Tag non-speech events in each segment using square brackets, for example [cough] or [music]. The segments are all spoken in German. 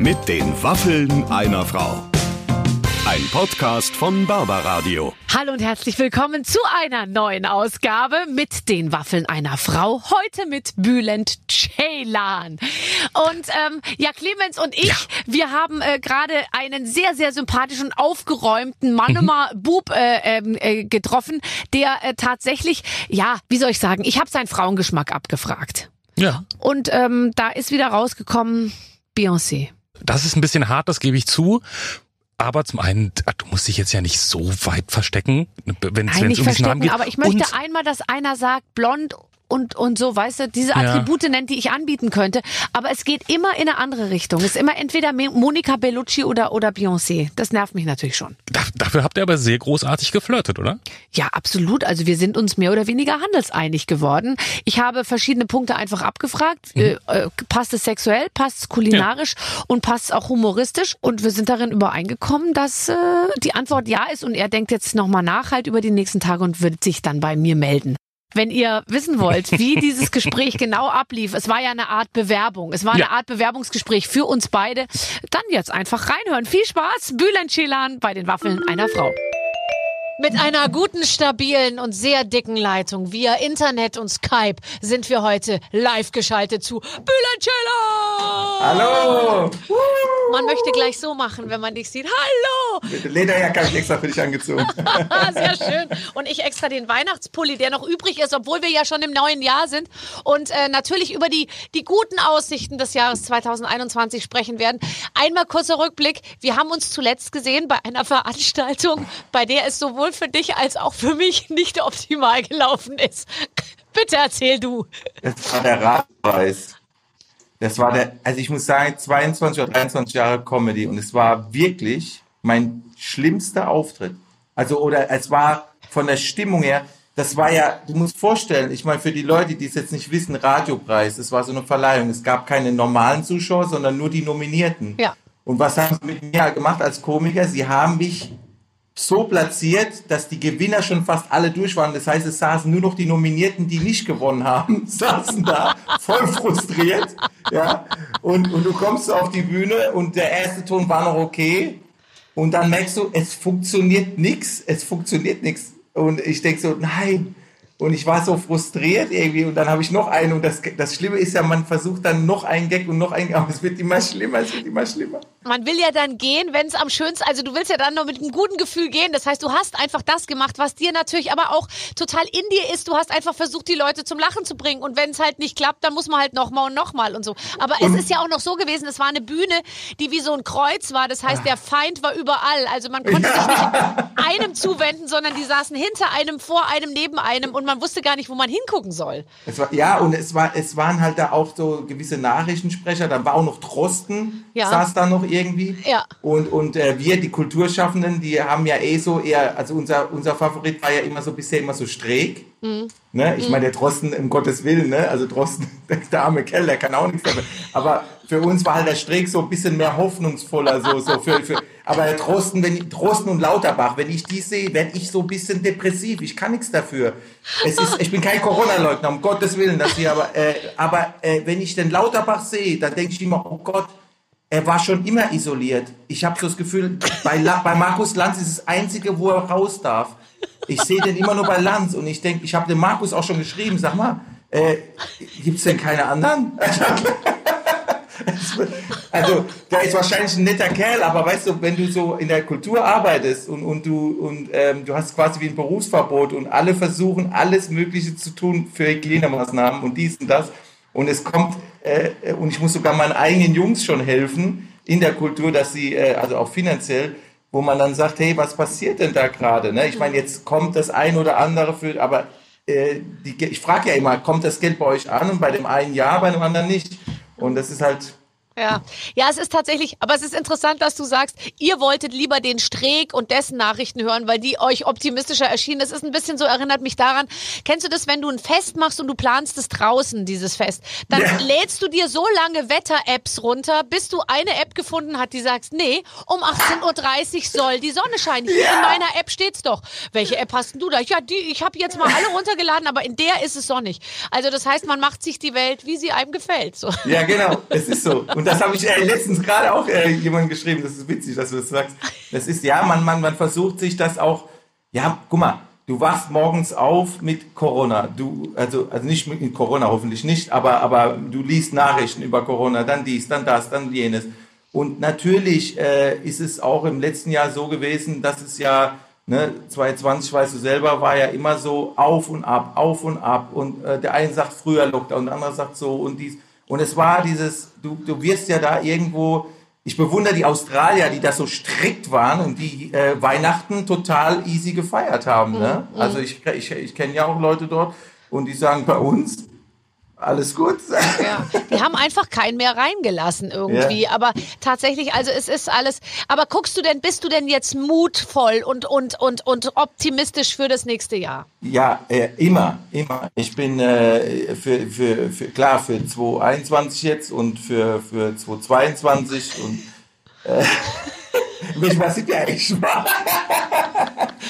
Mit den Waffeln einer Frau. Ein Podcast von Barbaradio. Hallo und herzlich willkommen zu einer neuen Ausgabe mit den Waffeln einer Frau. Heute mit Bülent Ceylan. Und ähm, ja, Clemens und ich, Ja. wir haben äh, gerade einen sehr, sehr sympathischen, aufgeräumten Mannemer Bub äh, ähm, äh, getroffen, der äh, tatsächlich, ja, wie soll ich sagen, ich habe seinen Frauengeschmack abgefragt. Ja. Und ähm, da ist wieder rausgekommen Beyoncé. Das ist ein bisschen hart, das gebe ich zu. Aber zum einen, ah, du musst dich jetzt ja nicht so weit verstecken, wenn es um diesen Namen geht. aber ich möchte Und einmal, dass einer sagt, blond und, und so, weißt du, diese Attribute nennt, die ich anbieten könnte. Aber es geht immer in eine andere Richtung. Es ist immer entweder Monica Bellucci oder, oder Beyoncé. Das nervt mich natürlich schon. da, dafür habt ihr aber sehr großartig geflirtet, oder? Ja, absolut. Also wir sind uns mehr oder weniger handelseinig geworden. Ich habe verschiedene Punkte einfach abgefragt. Mhm. Äh, äh, passt es sexuell, passt es kulinarisch und passt es auch humoristisch? Und wir sind darin übereingekommen, dass äh, die Antwort ja ist. Und er denkt jetzt nochmal nach halt über die nächsten Tage und wird sich dann bei mir melden. Wenn ihr wissen wollt, wie [laughs] dieses Gespräch genau ablief, es war ja eine Art Bewerbung, es war eine Ja. Art Bewerbungsgespräch für uns beide, dann jetzt einfach reinhören. Viel Spaß, Bülent Ceylan bei den Waffeln einer Frau. Mit einer guten, stabilen und sehr dicken Leitung via Internet und Skype sind wir heute live geschaltet zu Bülent Ceylan. Hallo! Man möchte gleich so machen, wenn man dich sieht. Hallo! Mit der Lederjacke habe ich extra für dich angezogen. [laughs] Sehr schön. Und ich extra den Weihnachtspulli, der noch übrig ist, obwohl wir ja schon im neuen Jahr sind. Und äh, natürlich über die, die guten Aussichten des Jahres 2021 sprechen werden. Einmal kurzer Rückblick. Wir haben uns zuletzt gesehen bei einer Veranstaltung, bei der es sowohl für dich als auch für mich [laughs] nicht optimal gelaufen ist. [laughs] Bitte erzähl du. Das war der Radpreis. Das war der, also ich muss sagen, 22 oder 23 Jahre Comedy und es war wirklich mein schlimmster Auftritt. Also, oder es war von der Stimmung her, das war ja, du musst vorstellen, ich meine, für die Leute, die es jetzt nicht wissen, Radiopreis, das war so eine Verleihung. Es gab keine normalen Zuschauer, sondern nur die Nominierten. Ja. Und was haben sie mit mir gemacht als Komiker? Sie haben mich so platziert, dass die Gewinner schon fast alle durch waren. Das heißt, es saßen nur noch die Nominierten, die nicht gewonnen haben, [laughs] saßen da voll frustriert. Ja. Und, und du kommst auf die Bühne und der erste Ton war noch okay. Und dann merkst du, es funktioniert nix, es funktioniert nix. Und ich denk so, nein. Und ich war so frustriert irgendwie und dann habe ich noch einen und das, das Schlimme ist ja, man versucht dann noch einen Gag und noch einen Gag, aber es wird immer schlimmer, es wird immer schlimmer. Man will ja dann gehen, wenn es am schönsten, also du willst ja dann nur mit einem guten Gefühl gehen. Das heißt, du hast einfach das gemacht, was dir natürlich aber auch total in dir ist. Du hast einfach versucht, die Leute zum Lachen zu bringen. Und wenn es halt nicht klappt, dann muss man halt nochmal und nochmal und so. Aber es ist ja auch noch so gewesen, es war eine Bühne, die wie so ein Kreuz war. Das heißt, der Feind war überall. Also man konnte sich nicht einem zuwenden, sondern die saßen hinter einem, vor einem, neben einem und man wusste gar nicht, wo man hingucken soll. Es war, ja, und es, war, es waren halt da auch so gewisse Nachrichtensprecher. Da war auch noch Drosten, Ja. saß da noch irgendwie. Ja. Und, und äh, wir, die Kulturschaffenden, die haben ja eh so eher, also unser, unser Favorit war ja immer so bisher immer so Streeck. Mhm. Ne? Ich meine, der Drosten, um Gottes Willen, ne? also Drosten, [laughs] der arme Kerl, der kann auch nichts dafür. Aber für uns war halt der Streeck so ein bisschen mehr hoffnungsvoller. So, so für, für, aber der Drosten, wenn ich, Drosten und Lauterbach, wenn ich die sehe, werde ich so ein bisschen depressiv. Ich kann nichts dafür. Es ist, ich bin kein Corona-Leugner, um Gottes Willen, dass hier, aber, äh, aber äh, wenn ich den Lauterbach sehe, dann denke ich immer, oh Gott, er war schon immer isoliert. Ich habe so das Gefühl, bei, La bei Markus Lanz ist das Einzige, wo er raus darf. Ich sehe den immer nur bei Lanz und ich denke, ich habe dem Markus auch schon geschrieben, sag mal, äh, gibt es denn keine anderen? [laughs] Also, der ist wahrscheinlich ein netter Kerl, aber weißt du, wenn du so in der Kultur arbeitest und, und du und ähm, du hast quasi wie ein Berufsverbot und alle versuchen alles Mögliche zu tun für Hygienemaßnahmen und dies und das und es kommt äh, und ich muss sogar meinen eigenen Jungs schon helfen in der Kultur, dass sie äh, also auch finanziell, wo man dann sagt, hey, was passiert denn da gerade? Ne? Ich meine, jetzt kommt das ein oder andere für, aber äh, die, ich frage ja immer, kommt das Geld bei euch an und bei dem einen ja, bei dem anderen nicht? Und das ist halt Ja. ja, es ist tatsächlich, aber es ist interessant, dass du sagst, ihr wolltet lieber den Streeck und dessen Nachrichten hören, weil die euch optimistischer erschienen. Das ist ein bisschen so, erinnert mich daran, kennst du das, wenn du ein Fest machst und du planst es draußen, dieses Fest, dann Ja. lädst du dir so lange Wetter-Apps runter, bis du eine App gefunden hast, die sagst, nee, um 18.30 Uhr soll die Sonne scheinen. Hier in meiner App steht's doch. Welche App hast denn du da? Ja, die, ich habe jetzt mal alle [laughs] runtergeladen, aber in der ist es sonnig. Also das heißt, man macht sich die Welt, wie sie einem gefällt. So. Ja, genau, es ist so. Und [laughs] das habe ich äh, letztens gerade auch äh, jemand geschrieben. Das ist witzig, dass du das sagst. Das ist, ja, man, man, man versucht sich das auch, ja, guck mal, du wachst morgens auf mit Corona. Du, also, also nicht mit Corona, hoffentlich nicht, aber, aber du liest Nachrichten über Corona, dann dies, dann das, dann jenes. Und natürlich äh, ist es auch im letzten Jahr so gewesen, dass es ja, ne, 2020, weißt du selber, war ja immer so auf und ab, auf und ab. Und äh, der eine sagt früher Lockdown, der andere sagt so und dies. Und es war dieses, du, du wirst ja da irgendwo, ich bewundere die Australier, die da so strikt waren und die äh, Weihnachten total easy gefeiert haben. Ne? Also ich, ich, ich kenne ja auch Leute dort und die sagen bei uns, alles gut. Ja. Die haben einfach keinen mehr reingelassen irgendwie. Ja. Aber tatsächlich, also es ist alles. Aber guckst du denn, bist du denn jetzt mutvoll und, und, und, und optimistisch für das nächste Jahr? Ja, äh, immer, immer. Ich bin äh, für, für, für, klar für 2021 jetzt und für, für 2022 und äh, was sind ja eigentlich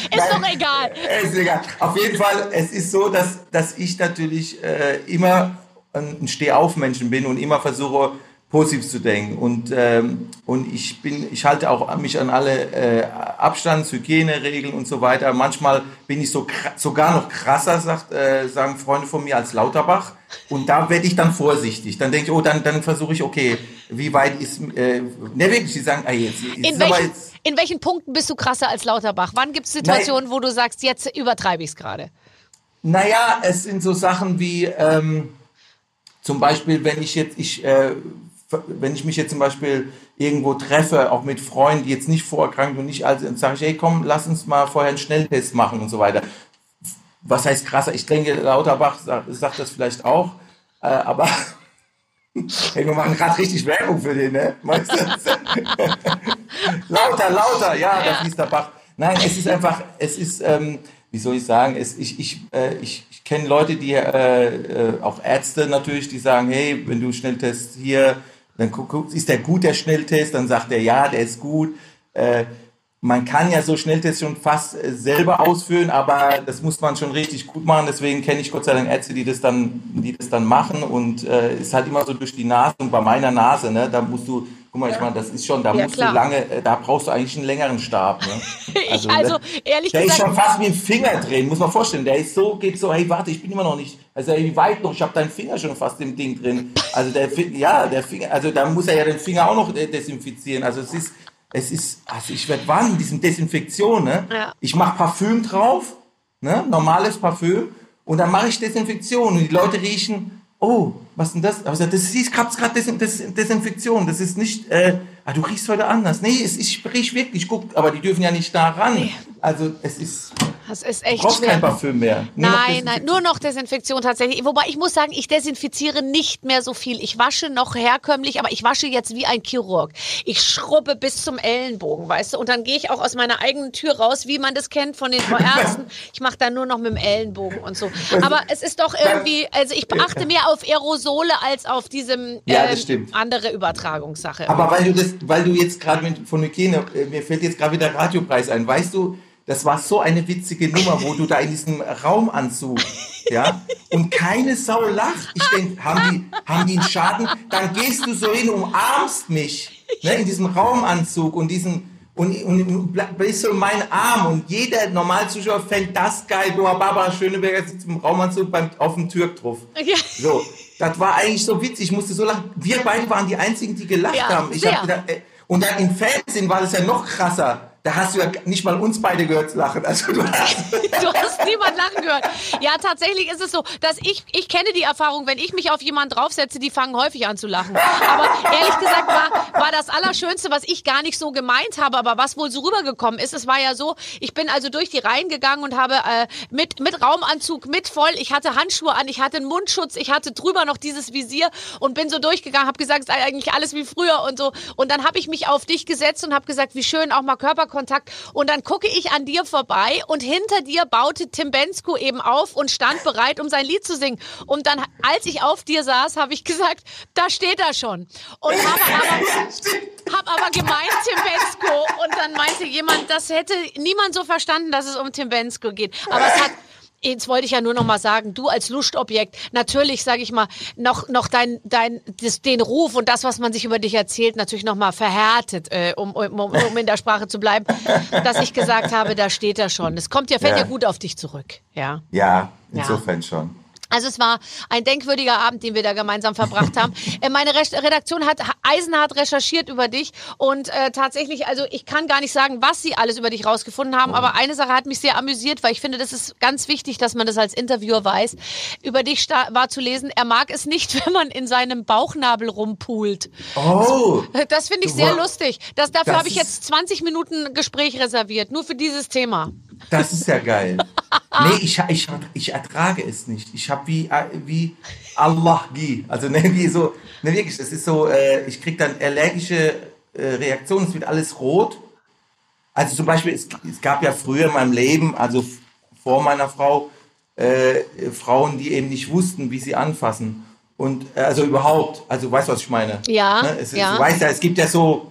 [laughs] Ist doch egal. Ist egal. Auf jeden Fall, es ist so, dass, dass ich natürlich äh, immer ein Stehaufmenschen bin und immer versuche, positiv zu denken. Und, ähm, und ich bin, ich halte auch mich an alle äh, Abstands-, Hygieneregeln und so weiter. Manchmal bin ich so sogar noch krasser, sagt, äh, sagen Freunde von mir, als Lauterbach. Und da werde ich dann vorsichtig. Dann denke ich, oh, dann, dann versuche ich, okay, wie weit ist, äh, ne, wirklich, die sagen, ah, jetzt, jetzt in, welchen, jetzt, in welchen Punkten bist du krasser als Lauterbach? Wann gibt es Situationen, Nein, wo du sagst, jetzt übertreibe ich es gerade? Naja, es sind so Sachen wie, ähm, zum Beispiel, wenn ich jetzt, ich äh, wenn ich mich jetzt zum Beispiel irgendwo treffe, auch mit Freunden, die jetzt nicht vorerkrankt und nicht alt sind, sage ich, hey, komm, lass uns mal vorher einen Schnelltest machen und so weiter. Was heißt krasser? Ich denke, Lauterbach sagt, sagt das vielleicht auch, äh, aber hey, wir machen gerade richtig Werbung für den, ne? Meinst du? [laughs] lauter, lauter, ja, da fließt der Bach. Nein, es ist einfach, es ist, ähm, wie soll ich sagen, es, ich, ich, äh, ich, ich kenne Leute, die, äh, äh, auch Ärzte natürlich, die sagen, hey, wenn du Schnelltest hier dann guckt, ist der gut, der Schnelltest? Dann sagt er, ja, der ist gut. Äh, man kann ja so Schnelltests schon fast äh, selber ausführen, aber das muss man schon richtig gut machen. Deswegen kenne ich Gott sei Dank Ärzte, die das dann, die das dann machen und äh, ist halt immer so durch die Nase und bei meiner Nase, ne, da musst du Guck mal, ich meine, das ist schon, da ja, musst klar. du lange, äh, da brauchst du eigentlich einen längeren Stab. Ne? [laughs] Also, also ehrlich der gesagt. Der ist schon fast wie ein Finger drehen, muss man vorstellen. Der ist so, geht so, hey, warte, ich bin immer noch nicht, also wie weit noch, ich habe deinen Finger schon fast im Ding drin. Also der, ja, der Finger, also da muss er ja den Finger auch noch äh, desinfizieren. Also es ist, es ist, also ich werde warnen, diesen Desinfektion, ne? Ja. Ich mache Parfüm drauf, ne? Normales Parfüm. Und dann mache ich Desinfektion und die Leute riechen, oh, was denn das? Also das ist gerade Desinfektion, das ist nicht, äh, ah, du riechst heute anders. Nee, es, ich riech wirklich, guck, aber die dürfen ja nicht da ran. Nee. Also es ist. Das ist echt du brauchst schwer. kein Parfüm mehr. Nur nein, nein, nur noch Desinfektion tatsächlich. Wobei ich muss sagen, ich desinfiziere nicht mehr so viel. Ich wasche noch herkömmlich, aber ich wasche jetzt wie ein Chirurg. Ich schrubbe bis zum Ellenbogen, weißt du? Und dann gehe ich auch aus meiner eigenen Tür raus, wie man das kennt von den Ärzten. Ich mache dann nur noch mit dem Ellenbogen und so. Aber es ist doch irgendwie, also ich achte mehr auf Aerosole als auf diesem ja, ähm, andere Übertragungssache. Aber weil du das, weil du jetzt gerade von Hygiene, äh, mir fällt jetzt gerade wieder Radiopreis ein, weißt du, das war so eine witzige Nummer, wo du da in diesem Raumanzug, ja, und keine Sau lacht. Ich denke, haben die, haben die einen Schaden? Dann gehst du so hin, umarmst mich, ne, in diesem Raumanzug und diesen, und, und bist so in meinen Arm und jeder Normalzuschauer fängt das geil. Du, Barbara Schöneberger sitzt im Raumanzug beim, auf dem Türk drauf. Ja. So, das war eigentlich so witzig. Ich musste so lachen. Wir beide waren die einzigen, die gelacht ja, haben. Ich hab gedacht, äh, und dann im Fernsehen war das ja noch krasser da hast du ja nicht mal uns beide gehört lachen. Also du hast, du hast niemand lachen gehört. Ja, tatsächlich ist es so, dass ich, ich kenne die Erfahrung, wenn ich mich auf jemanden draufsetze, die fangen häufig an zu lachen. Aber ehrlich gesagt war, war das Allerschönste, was ich gar nicht so gemeint habe, aber was wohl so rübergekommen ist. Es war ja so, ich bin also durch die Reihen gegangen und habe äh, mit, mit Raumanzug, mit voll, ich hatte Handschuhe an, ich hatte einen Mundschutz, ich hatte drüber noch dieses Visier und bin so durchgegangen, habe gesagt, es ist eigentlich alles wie früher und so. Und dann habe ich mich auf dich gesetzt und habe gesagt, wie schön auch mal Körper Kontakt. Und dann gucke ich an dir vorbei und hinter dir baute Tim Bensko eben auf und stand bereit, um sein Lied zu singen. Und dann, als ich auf dir saß, habe ich gesagt, da steht er schon. Und habe aber, hab aber gemeint Tim Bensko. Und dann meinte jemand, das hätte niemand so verstanden, dass es um Tim Bensko geht. Aber es hat Jetzt wollte ich ja nur noch mal sagen, du als Lustobjekt, natürlich, sage ich mal, noch, noch dein, dein, das, den Ruf und das, was man sich über dich erzählt, natürlich noch mal verhärtet, äh, um, um, um in der Sprache zu bleiben, [laughs] dass ich gesagt habe, da steht er schon. Es kommt ja, fällt ja, ja gut auf dich zurück, ja. Ja, insofern ja. schon. Also es war ein denkwürdiger Abend, den wir da gemeinsam verbracht haben. Äh, meine Redaktion hat eisenhart recherchiert über dich und äh, tatsächlich, also ich kann gar nicht sagen, was sie alles über dich rausgefunden haben, aber eine Sache hat mich sehr amüsiert, weil ich finde, das ist ganz wichtig, dass man das als Interviewer weiß. Über dich war zu lesen, er mag es nicht, [laughs] wenn man in seinem Bauchnabel rumpult. Oh. Das finde ich sehr lustig. Das, dafür habe ich jetzt 20 Minuten Gespräch reserviert, nur für dieses Thema. Das ist ja geil. [laughs] nee, ich, ich, ich ertrage es nicht. Ich habe wie, äh, wie Allah gi. Also ne, wie so, ne, wirklich, das ist so, äh, ich kriege dann allergische äh, Reaktionen, es wird alles rot. Also zum Beispiel, es, es gab ja früher in meinem Leben, also vor meiner Frau, äh, Frauen, die eben nicht wussten, wie sie anfassen. Und äh, also überhaupt, also weißt du, was ich meine? Ja. Ne? Es, ja. Du weißt ja, es gibt ja so,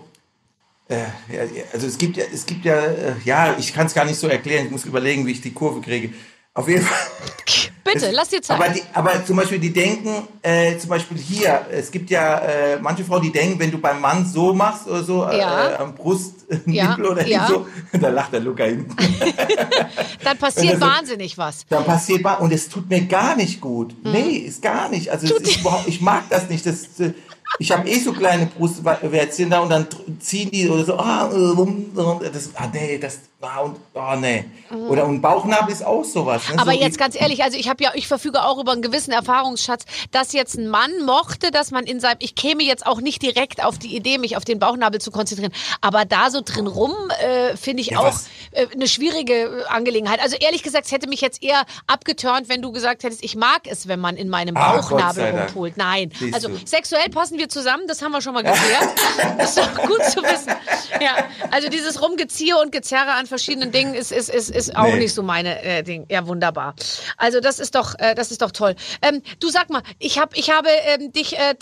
also es gibt ja, es gibt ja, äh, ja, ich kann es gar nicht so erklären. Ich muss überlegen, wie ich die Kurve kriege. Auf jeden Fall. [laughs] Bitte, es, lass dir Zeit. Aber, die, aber zum Beispiel, die denken, äh, zum Beispiel hier, es gibt ja äh, manche Frauen, die denken, wenn du beim Mann so machst oder so, äh, ja. äh, am Brustnippel [laughs] ja. oder ja. so, [laughs] da lacht der Luca hinten. dann passiert wahnsinnig was. Dann passiert was und es tut mir gar nicht gut. Mhm. Nee, ist gar nicht. Also ist ich mag das nicht. Das, ich habe eh so kleine Brustwärzchen da und dann ziehen die oder so, ah, das, ah nee, das, ah, und, ah, nee. Oder und Bauchnabel ist auch sowas. Ne? Aber so jetzt ganz ehrlich, also ich habe ja, ich verfüge auch über einen gewissen Erfahrungsschatz, dass jetzt ein Mann mochte, dass man in seinem, ich käme jetzt auch nicht direkt auf die Idee, mich auf den Bauchnabel zu konzentrieren, aber da so drin rum, äh, finde ich ja, auch äh, eine schwierige äh, Angelegenheit. Also ehrlich gesagt, es hätte mich jetzt eher abgeturnt, wenn du gesagt hättest, ich mag es, wenn man in meinem ah, Bauchnabel rumholt. Nein, Siehst also du. sexuell passen wir zusammen, das haben wir schon mal geklärt. das [laughs] ist doch gut zu wissen. Ja, also dieses Rumgeziehe und Gezerre an verschiedenen Dingen ist, ist, ist, ist auch nee. nicht so meine äh, Ding. Ja, wunderbar. Also das ist doch, äh, das ist doch toll. Ähm, du sag mal, ich habe, ich habe ähm, dich, äh,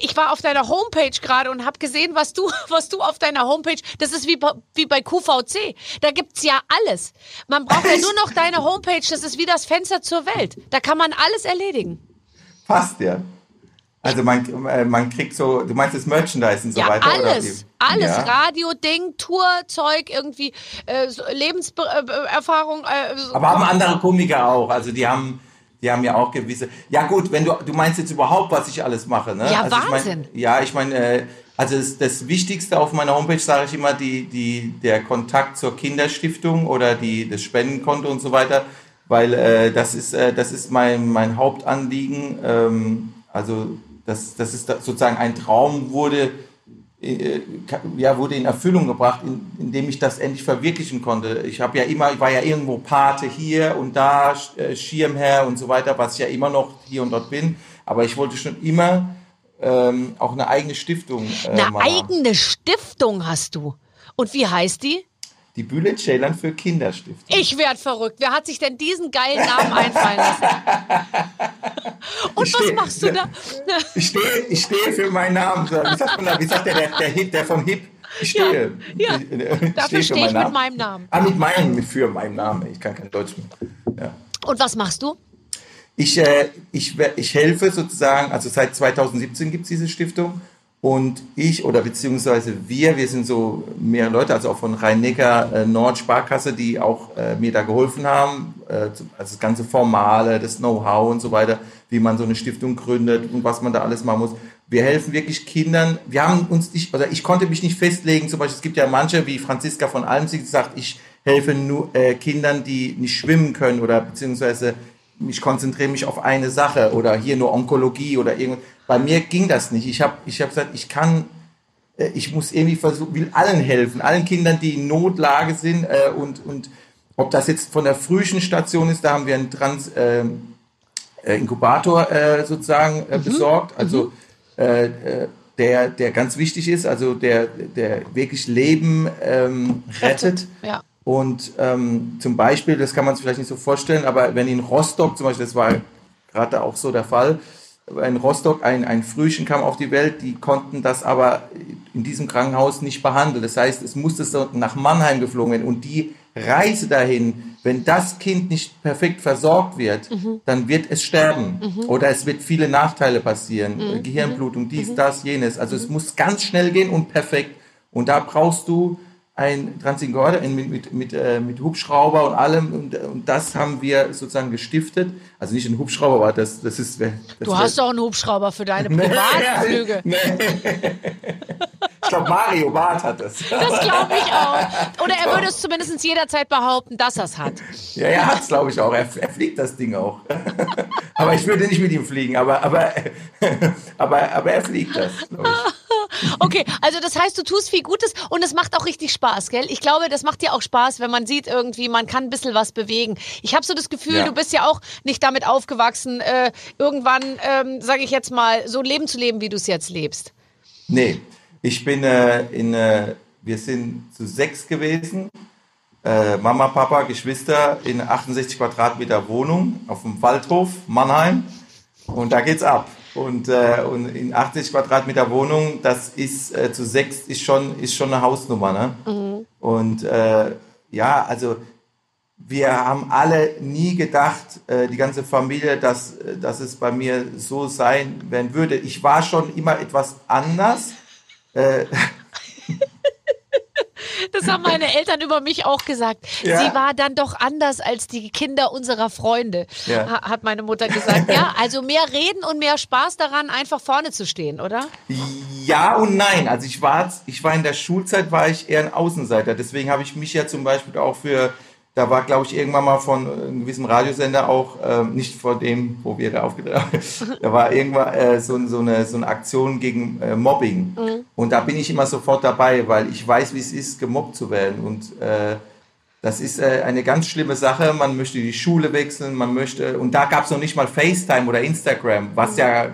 ich war auf deiner Homepage gerade und habe gesehen, was du, [laughs] was du auf deiner Homepage. Das ist wie wie bei QVC. Da gibt's ja alles. Man braucht ja nur noch [laughs] deine Homepage. Das ist wie das Fenster zur Welt. Da kann man alles erledigen. Fast ja. Also man, äh, man kriegt so, du meinst das Merchandise und so ja, weiter? Alles, alles. Ja. Radio-Ding, Tour-Zeug, irgendwie äh, Lebenserfahrung. Äh, so Aber haben andere Komiker auch. Also die haben, die haben ja auch gewisse. Ja gut, wenn du, du meinst jetzt überhaupt, was ich alles mache, ne? Ja, also Wahnsinn. Ich mein, ja, ich meine, äh, also das, das, Wichtigste auf meiner Homepage sage ich immer, die, die, der Kontakt zur Kinderstiftung oder die, das Spendenkonto und so weiter, weil äh, das ist, äh, das ist mein, mein Hauptanliegen. Ähm, also das, das ist sozusagen ein Traum wurde, äh, ja, wurde in Erfüllung gebracht, in, indem ich das endlich verwirklichen konnte. Ich habe ja immer, ich war ja irgendwo Pate hier und da, äh, Schirmherr und so weiter, was ich ja immer noch hier und dort bin. Aber ich wollte schon immer ähm, auch eine eigene Stiftung. Äh, eine eigene Stiftung hast du. Und wie heißt die? Die Bülent Ceylan für Kinderstiftung. Ich werd verrückt. Wer hat sich denn diesen geilen Namen einfallen lassen? [laughs] Und ich was steh, machst du da? [laughs] Ich stehe, ich stehe für meinen Namen. Wie sagt, man wie sagt der, der, der, Hip, der von Hip? Ich stehe. Ja, ja. Ich, Dafür stehe ich mit meinem Namen. Ah, mit meinem, für meinen Namen. Ich kann kein Deutsch mehr. Ja. Und was machst du? Ich, äh, ich, ich helfe sozusagen, also seit 2017 gibt es diese Stiftung und ich oder beziehungsweise wir, wir sind so mehrere Leute, also auch von Rhein-Neckar äh, Nord Sparkasse, die auch äh, mir da geholfen haben, äh, also das ganze Formale, das Know-how und so weiter, wie man so eine Stiftung gründet und was man da alles machen muss. Wir helfen wirklich Kindern. Wir haben uns nicht, oder ich konnte mich nicht festlegen. Zum Beispiel, es gibt ja manche, wie Franziska von Almsig, die sagt, ich helfe nur äh, Kindern, die nicht schwimmen können oder beziehungsweise ich konzentriere mich auf eine Sache oder hier nur Onkologie oder irgendwas. Bei mir ging das nicht. Ich habe ich hab gesagt, ich kann, äh, ich muss irgendwie versuchen, will allen helfen, allen Kindern, die in Notlage sind äh, und, und ob das jetzt von der frühen Station ist, da haben wir einen Trans, äh, äh Inkubator äh, sozusagen äh, mhm. besorgt, also mhm. äh, äh der, der ganz wichtig ist, also der, der wirklich Leben ähm, rettet. Ja. Und ähm, zum Beispiel, das kann man sich vielleicht nicht so vorstellen, aber wenn in Rostock zum Beispiel, das war gerade auch so der Fall, in Rostock ein, ein Frühchen kam auf die Welt, die konnten das aber in diesem Krankenhaus nicht behandeln. Das heißt, es musste so nach Mannheim geflogen werden. Und die Reise dahin, wenn das Kind nicht perfekt versorgt wird, dann wird es sterben. Oder es wird viele Nachteile passieren, äh, Gehirnblutung, dies, das, jenes. Also es muss ganz schnell gehen und perfekt. Und da brauchst du ein Transigorder mit, mit, mit, äh, mit Hubschrauber und allem und, und das haben wir sozusagen gestiftet. Also nicht ein Hubschrauber, aber das, das ist... Das Du hast doch einen Hubschrauber für deine [laughs] Privatflüge. [laughs] Nee. Ich glaube, Mario Barth hat das. Das glaube ich auch. Oder er würde es zumindest jederzeit behaupten, dass er es hat. Ja, er hat es, glaube ich, auch. Er, er fliegt das Ding auch. [laughs] Aber ich würde nicht mit ihm fliegen, aber, aber, aber, aber er fliegt das, glaube ich. Okay, also das heißt, du tust viel Gutes und es macht auch richtig Spaß, gell? Ich glaube, das macht dir auch Spaß, wenn man sieht irgendwie, man kann ein bisschen was bewegen. Ich habe so das Gefühl, Ja. du bist ja auch nicht damit aufgewachsen, äh, irgendwann, ähm, sage ich jetzt mal, so ein Leben zu leben, wie du es jetzt lebst. Nee, ich bin äh, in, äh, wir sind zu sechs gewesen. Äh, Mama, Papa, Geschwister in 68 Quadratmeter Wohnung auf dem Waldhof Mannheim. Und da geht's ab. Und, äh, und in 80 Quadratmeter Wohnung, das ist äh, zu sechs ist schon, ist schon eine Hausnummer. Ne? Und äh, ja, also wir haben alle nie gedacht, äh, die ganze Familie, dass, äh, dass es bei mir so sein werden würde. Ich war schon immer etwas anders. Das haben meine Eltern über mich auch gesagt. Ja. Sie war dann doch anders als die Kinder unserer Freunde, Ja. ha- hat meine Mutter gesagt. Ja, also mehr reden und mehr Spaß daran, einfach vorne zu stehen, oder? Ja und nein. Also ich war, ich war in der Schulzeit war ich eher ein Außenseiter. Deswegen habe ich mich ja zum Beispiel auch für, da war glaube ich irgendwann mal von einem gewissen Radiosender auch, ähm, nicht vor dem, wo wir da aufgetreten haben, [laughs] da war irgendwann äh, so, so, eine, so eine Aktion gegen äh, Mobbing. Und da bin ich immer sofort dabei, weil ich weiß, wie es ist, gemobbt zu werden. Und äh, das ist äh, eine ganz schlimme Sache. Man möchte die Schule wechseln, man möchte, und da gab es noch nicht mal FaceTime oder Instagram, was ja,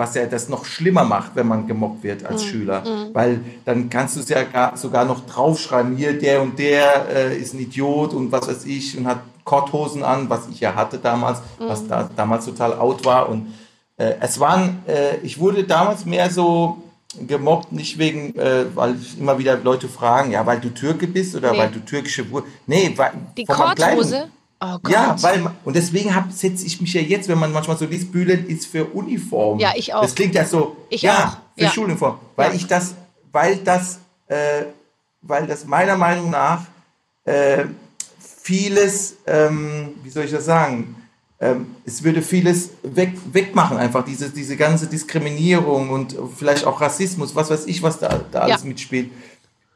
was ja das noch schlimmer macht, wenn man gemobbt wird als Schüler. Weil dann kannst du es ja gar, sogar noch draufschreiben, hier der und der äh, ist ein Idiot und was weiß ich und hat Korthosen an, was ich ja hatte damals, was da damals total out war. Und äh, es waren, äh, ich wurde damals mehr so gemobbt, nicht wegen, äh, weil immer wieder Leute fragen, ja, weil du Türke bist oder Nee. weil du türkische Wurzeln. Nee, weil Die Korthose? Oh Gott. Ja, weil und deswegen hab- setze ich mich ja jetzt, wenn man manchmal so liest, Bühlen ist für Uniform. Ja, ich auch. Das klingt ja so. Ich ja, auch. für Ja. Schuluniform, weil Ja. ich das, weil das, äh, weil das meiner Meinung nach äh, vieles, ähm, wie soll ich das sagen? Ähm, es würde vieles weg, wegmachen, einfach diese, diese ganze Diskriminierung und vielleicht auch Rassismus, was weiß ich, was da, da alles Ja. mitspielt.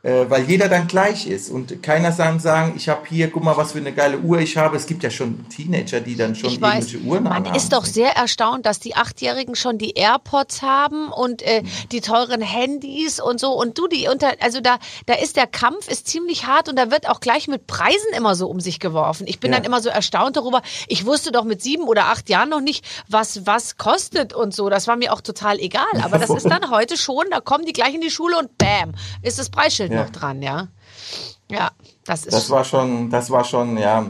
Äh, weil jeder dann gleich ist und keiner sagen, sagen ich habe hier, guck mal, was für eine geile Uhr ich habe. Es gibt ja schon Teenager, die dann schon Ich weiß, irgendwelche Uhren man anhaben. ist doch sehr erstaunt, dass die Achtjährigen schon die AirPods haben und äh, die teuren Handys und so. Und du, die unter, also da, da ist der Kampf ist ziemlich hart und da wird auch gleich mit Preisen immer so um sich geworfen. Ich bin Ja. dann immer so erstaunt darüber. Ich wusste doch mit sieben oder acht Jahren noch nicht, was was kostet und so. Das war mir auch total egal. Aber das ist dann [laughs] heute schon. Da kommen die gleich in die Schule und bam ist das Preisschild Ja. noch dran, ja. Ja, das ist. Das war schon, das war schon, ja.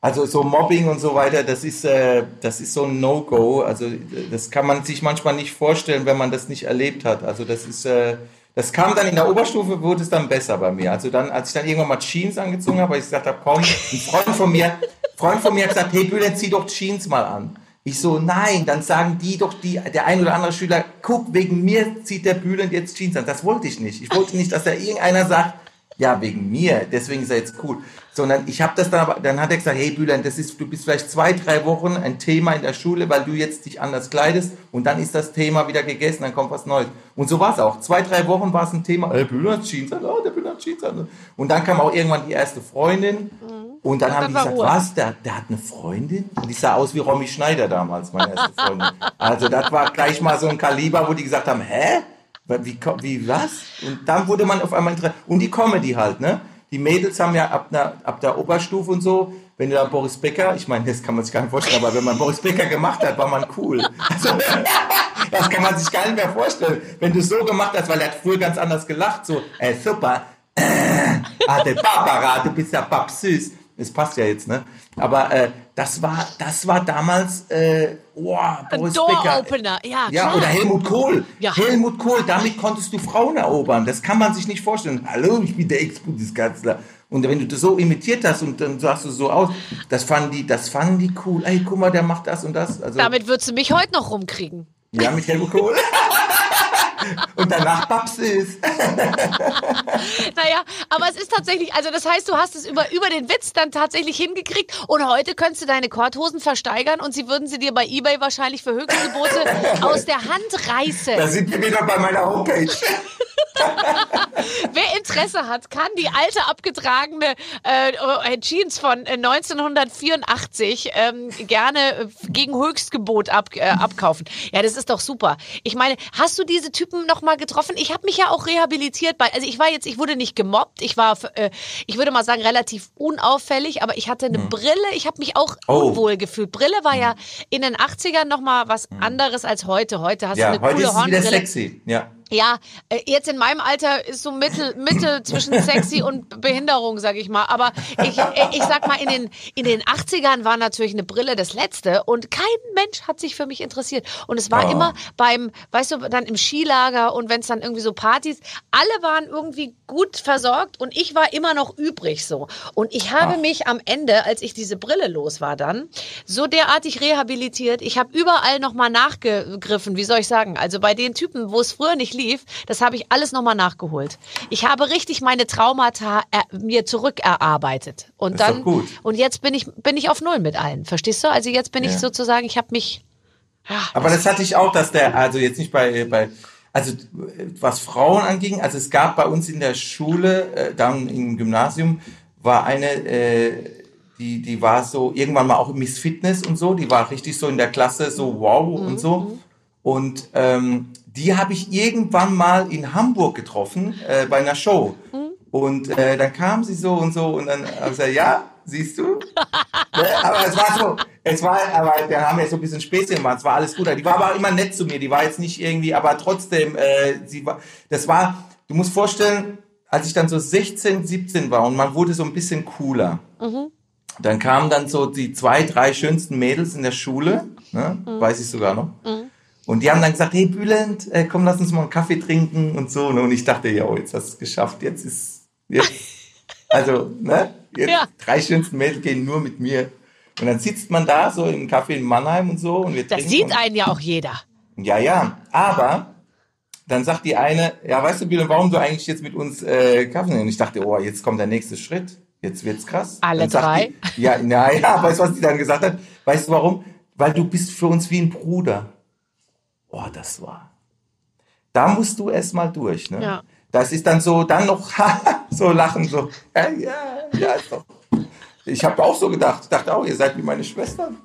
Also so Mobbing und so weiter, das ist, äh, das ist so ein No-Go. Also das kann man sich manchmal nicht vorstellen, wenn man das nicht erlebt hat. Also das ist, äh, das kam dann in der Oberstufe, wurde es dann besser bei mir. Also dann, als ich dann irgendwann mal Jeans angezogen habe, weil ich gesagt habe, komm, ein Freund von mir, Freund von mir hat gesagt, hey Bühler, zieh doch Jeans mal an. Ich so, nein, dann sagen die doch, die, der ein oder andere Schüler, guck, wegen mir zieht der Bühlen jetzt Jeans an. Das wollte ich nicht. Ich wollte nicht, dass da irgendeiner sagt, ja, wegen mir, deswegen ist er jetzt cool. Sondern ich habe das dann aber, dann hat er gesagt, hey Bülent, das ist, du bist vielleicht zwei, drei Wochen ein Thema in der Schule, weil du jetzt dich anders kleidest und dann ist das Thema wieder gegessen, dann kommt was Neues. Und so war es auch. Zwei, drei Wochen war es ein Thema, hey, Bülent Jeans an, oh, der Bülent Jeans an. Und dann kam auch irgendwann die erste Freundin und dann haben dann die war gesagt, Ruhe. was, der, der hat eine Freundin? Und die sah aus wie Romy Schneider damals, meine erste Freundin. Also das war gleich mal so ein Kaliber, wo die gesagt haben, hä? Wie, wie was? Und dann wurde man auf einmal interessiert. Und die Comedy halt, ne? Die Mädels haben ja ab, einer, ab der Oberstufe und so, wenn du da Boris Becker, ich meine, das kann man sich gar nicht vorstellen, aber wenn man Boris Becker gemacht hat, war man cool. Also, [laughs] das kann man sich gar nicht mehr vorstellen. Wenn du so gemacht hast, weil er hat früher ganz anders gelacht, so, äh, super, äh, ah, der Barbara, du bist ja babsüß. Das passt ja jetzt, ne? Aber äh, das war, das war damals, äh, oh, Boris Becker. Door-Opener, ja, Ja, klar. oder Helmut Kohl. Ja. Helmut Kohl, damit konntest du Frauen erobern. Das kann man sich nicht vorstellen. Hallo, ich bin der Ex-Bundeskanzler. Und wenn du das so imitiert hast und dann sahst du so aus, das fanden die, das fanden die cool. Ey, guck mal, der macht das und das. Also, Damit würdest du mich heute noch rumkriegen. ja, mit Helmut Kohl. [laughs] und danach Babsis. [laughs] Naja, aber es ist tatsächlich, also das heißt, du hast es über, über den Witz dann tatsächlich hingekriegt und heute könntest du deine Korthosen versteigern und sie würden sie dir bei Ebay wahrscheinlich für Höchstgebote [laughs] aus der Hand reißen. Da sind wir wieder bei meiner Homepage. [laughs] [laughs] Wer Interesse hat, kann die alte abgetragene äh, Jeans von äh, 1984 ähm, gerne äh, gegen Höchstgebot ab, äh, abkaufen. Ja, das ist doch super. Ich meine, hast du diese Typen noch mal getroffen? Ich habe mich ja auch rehabilitiert bei, also ich war jetzt, ich wurde nicht gemobbt, ich war, äh, ich würde mal sagen relativ unauffällig, aber ich hatte eine Brille. Ich habe mich auch Oh. unwohl gefühlt. Brille war ja in den 80ern noch mal was anderes als heute. Heute hast Ja, du eine heute coole ist es wieder Hornbrille. sexy. Ja. Ja, äh, jetzt in meinem Alter ist so Mitte, Mitte zwischen sexy und Behinderung, sag ich mal. Aber ich, äh, ich sag mal, in den, in den 80ern war natürlich eine Brille das Letzte und kein Mensch hat sich für mich interessiert. Und es war Oh. immer beim, weißt du, dann im Skilager und wenn es dann irgendwie so Partys, alle waren irgendwie gut versorgt und ich war immer noch übrig so. Und ich habe mich am Ende, als ich diese Brille los war dann, so derartig rehabilitiert. Ich habe überall nochmal nachgegriffen, wie soll ich sagen? Also bei den Typen, wo es früher nicht lief, das habe ich alles nochmal nachgeholt. Ich habe richtig meine Traumata er, mir zurückerarbeitet. Und ist dann gut. und jetzt bin ich bin ich auf null mit allen. Verstehst du? Also jetzt bin ich Ja. sozusagen, ich habe mich ja, Aber das hatte ich auch, dass der, also jetzt nicht bei, bei also was Frauen anging, also es gab bei uns in der Schule, äh, dann im Gymnasium, war eine, äh, die, die war so irgendwann mal auch Miss Fitness und so, die war richtig so in der Klasse so wow und so. Und ähm, die habe ich irgendwann mal in Hamburg getroffen äh, bei einer Show. Und äh, dann kam sie so und so und dann habe ich gesagt, ja, siehst du? Ne, aber es war so, es war, aber wir haben ja so ein bisschen Späßchen gemacht, es war alles gut. Die war aber immer nett zu mir, die war jetzt nicht irgendwie, aber trotzdem, äh, sie war, das war, du musst vorstellen, als ich dann so 16, 17 war und man wurde so ein bisschen cooler, dann kamen dann so die zwei, drei schönsten Mädels in der Schule, ne, weiß ich sogar noch. Und die haben dann gesagt, hey Bülent, äh, komm, lass uns mal einen Kaffee trinken und so. Ne? Und ich dachte, ja, jetzt hast du es geschafft, jetzt ist, jetzt, [laughs] also, ne, jetzt, Ja. drei schönsten Mädels gehen nur mit mir. Und dann sitzt man da so im Café in Mannheim und so und wir das trinken. sieht und, einen ja auch jeder. Ja, ja, aber dann sagt die eine, ja, weißt du, Bülent, warum du eigentlich jetzt mit uns äh, Kaffee nimmst? Und ich dachte, oh, jetzt kommt der nächste Schritt. Jetzt wird's krass. Alle drei? Die, ja, na, ja, [laughs] weißt du, was die dann gesagt hat? Weißt du warum? Weil du bist für uns wie ein Bruder. Oh, das war. Da musst du erst mal durch, ne? Ja. Das ist dann so, dann noch [laughs] so lachen, so, ja, ja, ja, ist doch. Ich habe auch so gedacht. Ich dachte auch, ihr seid wie meine Schwestern.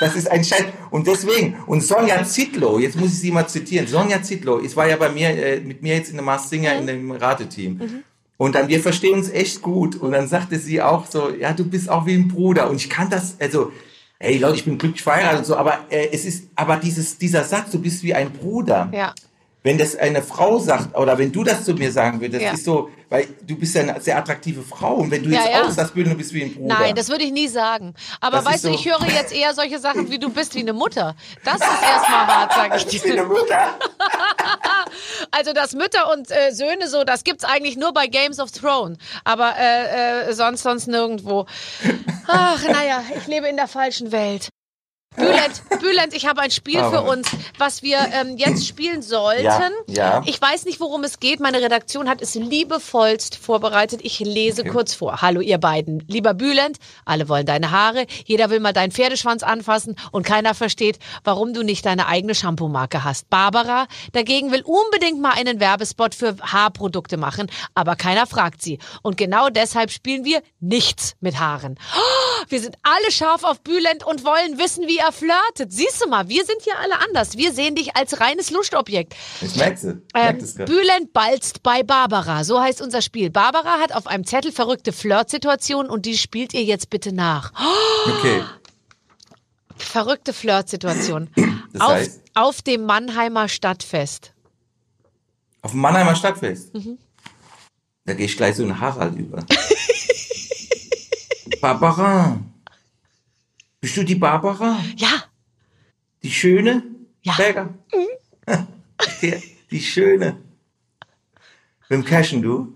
Das ist ein Scheiß. Und deswegen, und Sonja Zitlow, jetzt muss ich sie mal zitieren. Sonja Zitlow, es war ja bei mir, äh, mit mir jetzt in der Mars Singer in dem Rateteam. Und dann, wir verstehen uns echt gut. Und dann sagte sie auch so, ja, du bist auch wie ein Bruder. Und ich kann das, also, ey Leute, ich bin glücklich verheiratet und so, aber äh, es ist, aber dieses, dieser Satz, du bist wie ein Bruder. Ja. Wenn das eine Frau sagt, oder wenn du das zu mir sagen würdest, Ja. ist so, weil du bist ja eine sehr attraktive Frau. Und wenn du Ja, jetzt ja. sagst, Bülent, du bist wie ein Bruder. Nein, das würde ich nie sagen. Aber Das weißt du, so- ich höre jetzt eher solche Sachen wie du bist wie eine Mutter. Das ist [laughs] erstmal hart, sage ich ist wie eine dir. Mutter. [laughs] Also dass Mütter und äh, Söhne so, das gibt's eigentlich nur bei Games of Thrones, aber äh, äh, sonst sonst nirgendwo. Ach, naja, ich lebe in der falschen Welt. Bülent, Bülent, ich habe ein Spiel für uns, was wir ähm, jetzt spielen sollten. Ja, ja. Ich weiß nicht, worum es geht. Meine Redaktion hat es liebevollst vorbereitet. Ich lese kurz vor. Hallo, ihr beiden. Lieber Bülent, alle wollen deine Haare. Jeder will mal deinen Pferdeschwanz anfassen und keiner versteht, warum du nicht deine eigene Shampoo-Marke hast. Barbara dagegen will unbedingt mal einen Werbespot für Haarprodukte machen, aber keiner fragt sie. Und genau deshalb spielen wir nichts mit Haaren. Oh, wir sind alle scharf auf Bülent und wollen wissen, wie er flirtet. Siehst du mal, wir sind hier alle anders. Wir sehen dich als reines Lustobjekt. Ich merk's. Ich Ähm, merk. Bülent balzt bei Barbara. So heißt unser Spiel. Barbara hat auf einem Zettel verrückte Flirtsituationen und die spielt ihr jetzt bitte nach. [gasps] Okay. verrückte Flirtsituation. Das auf, heißt? auf dem Mannheimer Stadtfest. Auf dem Mannheimer Stadtfest. Mhm. Da gehe ich gleich so in Harald über. [laughs] Barbara. Bist du die Barbara? Ja, Die Schöne? Ja. Berger? die, die Schöne. Wem cashen du?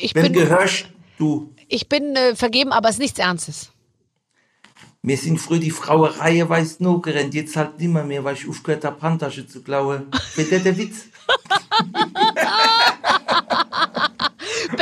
Ich Wenn bin, gehörst du. ich bin äh, vergeben, aber es ist nichts Ernstes. Wir sind früher die Frauerei weiß nur gerannt, jetzt halt nimmer mehr, weil ich aufgehört habe, Handtasche zu klauen. Wird der der Witz? [laughs]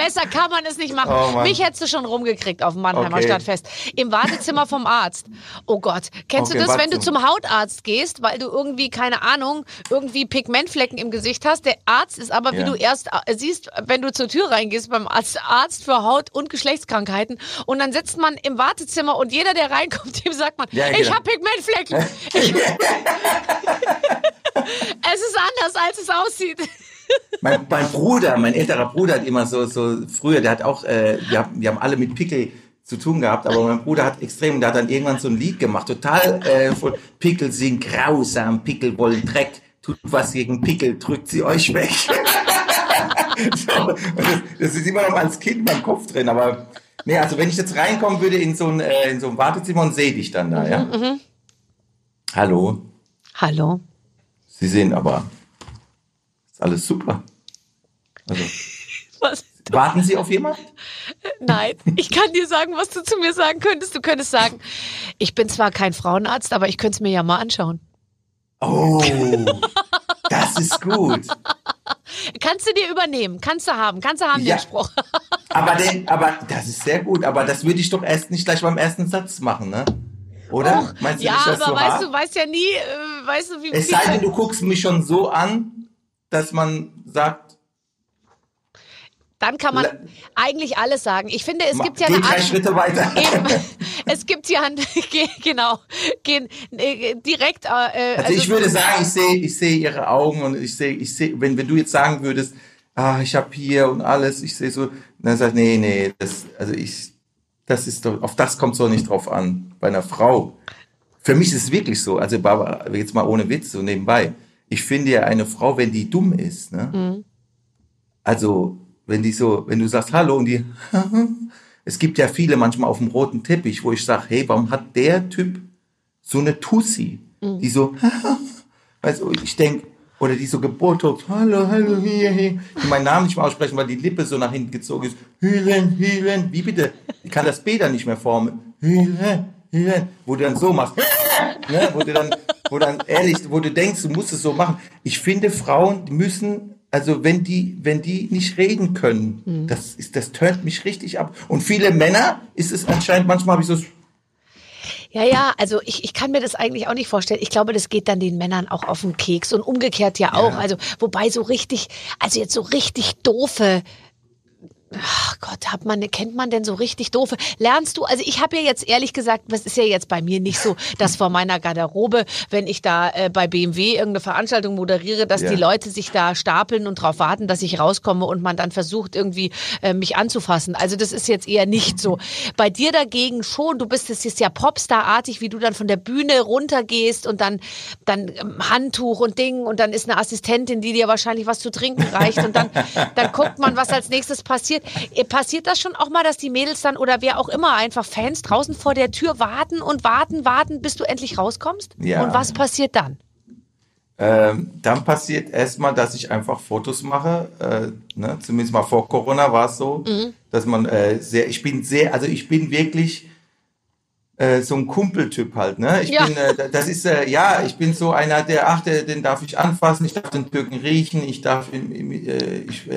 Besser kann man es nicht machen. Oh. Mich hättest du schon rumgekriegt auf dem Mannheimer Okay. Stadtfest. Im Wartezimmer vom Arzt. Oh Gott. Kennst Okay, du das, wenn du zum Hautarzt gehst, weil du irgendwie, keine Ahnung, irgendwie Pigmentflecken im Gesicht hast? Der Arzt ist aber, wie Ja. du erst äh, siehst, wenn du zur Tür reingehst beim Arzt, Arzt für Haut- und Geschlechtskrankheiten. Und dann sitzt man im Wartezimmer und jeder, der reinkommt, [laughs] dem sagt man, Ja, ich genau. habe Pigmentflecken. Ich, [laughs] [laughs] es ist anders, als es aussieht. Mein, mein Bruder, mein älterer Bruder hat immer so, so früher, der hat auch, äh, wir, haben, wir haben alle mit Pickel zu tun gehabt, aber mein Bruder hat extrem, der hat dann irgendwann so ein Lied gemacht, total äh, von Pickel sind grausam, Pickel wollen Dreck, tut was gegen Pickel, drückt sie euch weg. [laughs] so, das, das ist immer noch als Kind in meinem Kopf drin, aber nee, also wenn ich jetzt reinkommen würde in so ein, äh, in so ein Wartezimmer und sehe dich dann da, ja? Hallo, Hallo. Sie sehen aber, ist alles super. Also, [laughs] Was? warten Sie auf jemanden? Nein, ich kann dir sagen, was du zu mir sagen könntest. Du könntest sagen, ich bin zwar kein Frauenarzt, aber ich könnte es mir ja mal anschauen. Oh, das ist gut. Kannst du dir übernehmen, kannst du haben, kannst du haben Ja. den Spruch. [laughs] Aber, den, aber das ist sehr gut. Aber das würde ich doch erst nicht gleich beim ersten Satz machen, ne? Oder? Meinst du ja, nicht, aber so weißt hart? du, weißt ja nie, äh, weißt du, wie Es sei denn, du guckst mich schon so an, dass man sagt, dann kann man eigentlich alles sagen. Ich finde, es [laughs] gibt ja eine [laughs] Art, Schritte weiter. Eben, es gibt ja genau, gehen äh, direkt. Äh, Also, ich würde sagen, ich sehe, ich sehe ihre Augen und ich sehe, ich sehe, wenn, wenn du jetzt sagen würdest, ah, ich habe hier und alles, ich sehe so, dann sagt, nee, nee, das, also ich, das ist doch, auf das kommt es doch nicht drauf an. Bei einer Frau. Für mich ist es wirklich so, also Barbara, jetzt mal ohne Witz, so nebenbei. Ich finde ja eine Frau, wenn die dumm ist, ne? Also, wenn die so, wenn du sagst Hallo und die, [laughs] es gibt ja viele manchmal auf dem roten Teppich, wo ich sage, hey, warum hat der Typ so eine Tussi, die so, [laughs] weißt du, ich denke, oder die so gebotox, hallo, hallo, hier, hier, die meinen Namen nicht mehr aussprechen, weil die Lippe so nach hinten gezogen ist. Hülen, Hülen, wie bitte? Ich kann das B dann nicht mehr formen. Hülen, Hülen, wo du dann so machst. [laughs] Ne? Wo du dann, wo dann ehrlich, wo du denkst, du musst es so machen. Ich finde, Frauen müssen, also wenn die, wenn die nicht reden können, das ist, das turnt mich richtig ab. Und viele Männer ist es anscheinend, manchmal habe ich so, Ja, ja, also ich, ich kann mir das eigentlich auch nicht vorstellen. Ich glaube, das geht dann den Männern auch auf den Keks und umgekehrt ja auch. Also, wobei so richtig, also jetzt so richtig doofe. Ach Gott, hat man, kennt man denn so richtig doofe? Lernst du, also ich habe ja jetzt ehrlich gesagt, das ist ja jetzt bei mir nicht so, dass vor meiner Garderobe, wenn ich da äh, bei BMW irgendeine Veranstaltung moderiere, dass Ja. die Leute sich da stapeln und drauf warten, dass ich rauskomme und man dann versucht irgendwie äh, mich anzufassen. Also das ist jetzt eher nicht so. Bei dir dagegen schon, du bist es ist ja Popstar-artig, wie du dann von der Bühne runtergehst und dann dann ähm, Handtuch und Ding und dann ist eine Assistentin, die dir wahrscheinlich was zu trinken reicht und dann dann guckt man, was als nächstes passiert. Äh, Passiert das schon auch mal, dass die Mädels dann oder wer auch immer einfach Fans draußen vor der Tür warten und warten, warten, bis du endlich rauskommst? Ja. Und was passiert dann? Ähm, dann passiert erstmal, dass ich einfach Fotos mache. Äh, ne? Zumindest mal vor Corona war es so, dass man äh, sehr, ich bin sehr, also ich bin wirklich äh, so ein Kumpeltyp halt. Ne? Ich Ja. bin, äh, das ist ja, ich bin so einer, der, ach, der, den darf ich anfassen, ich darf den Türken riechen, ich darf, ich,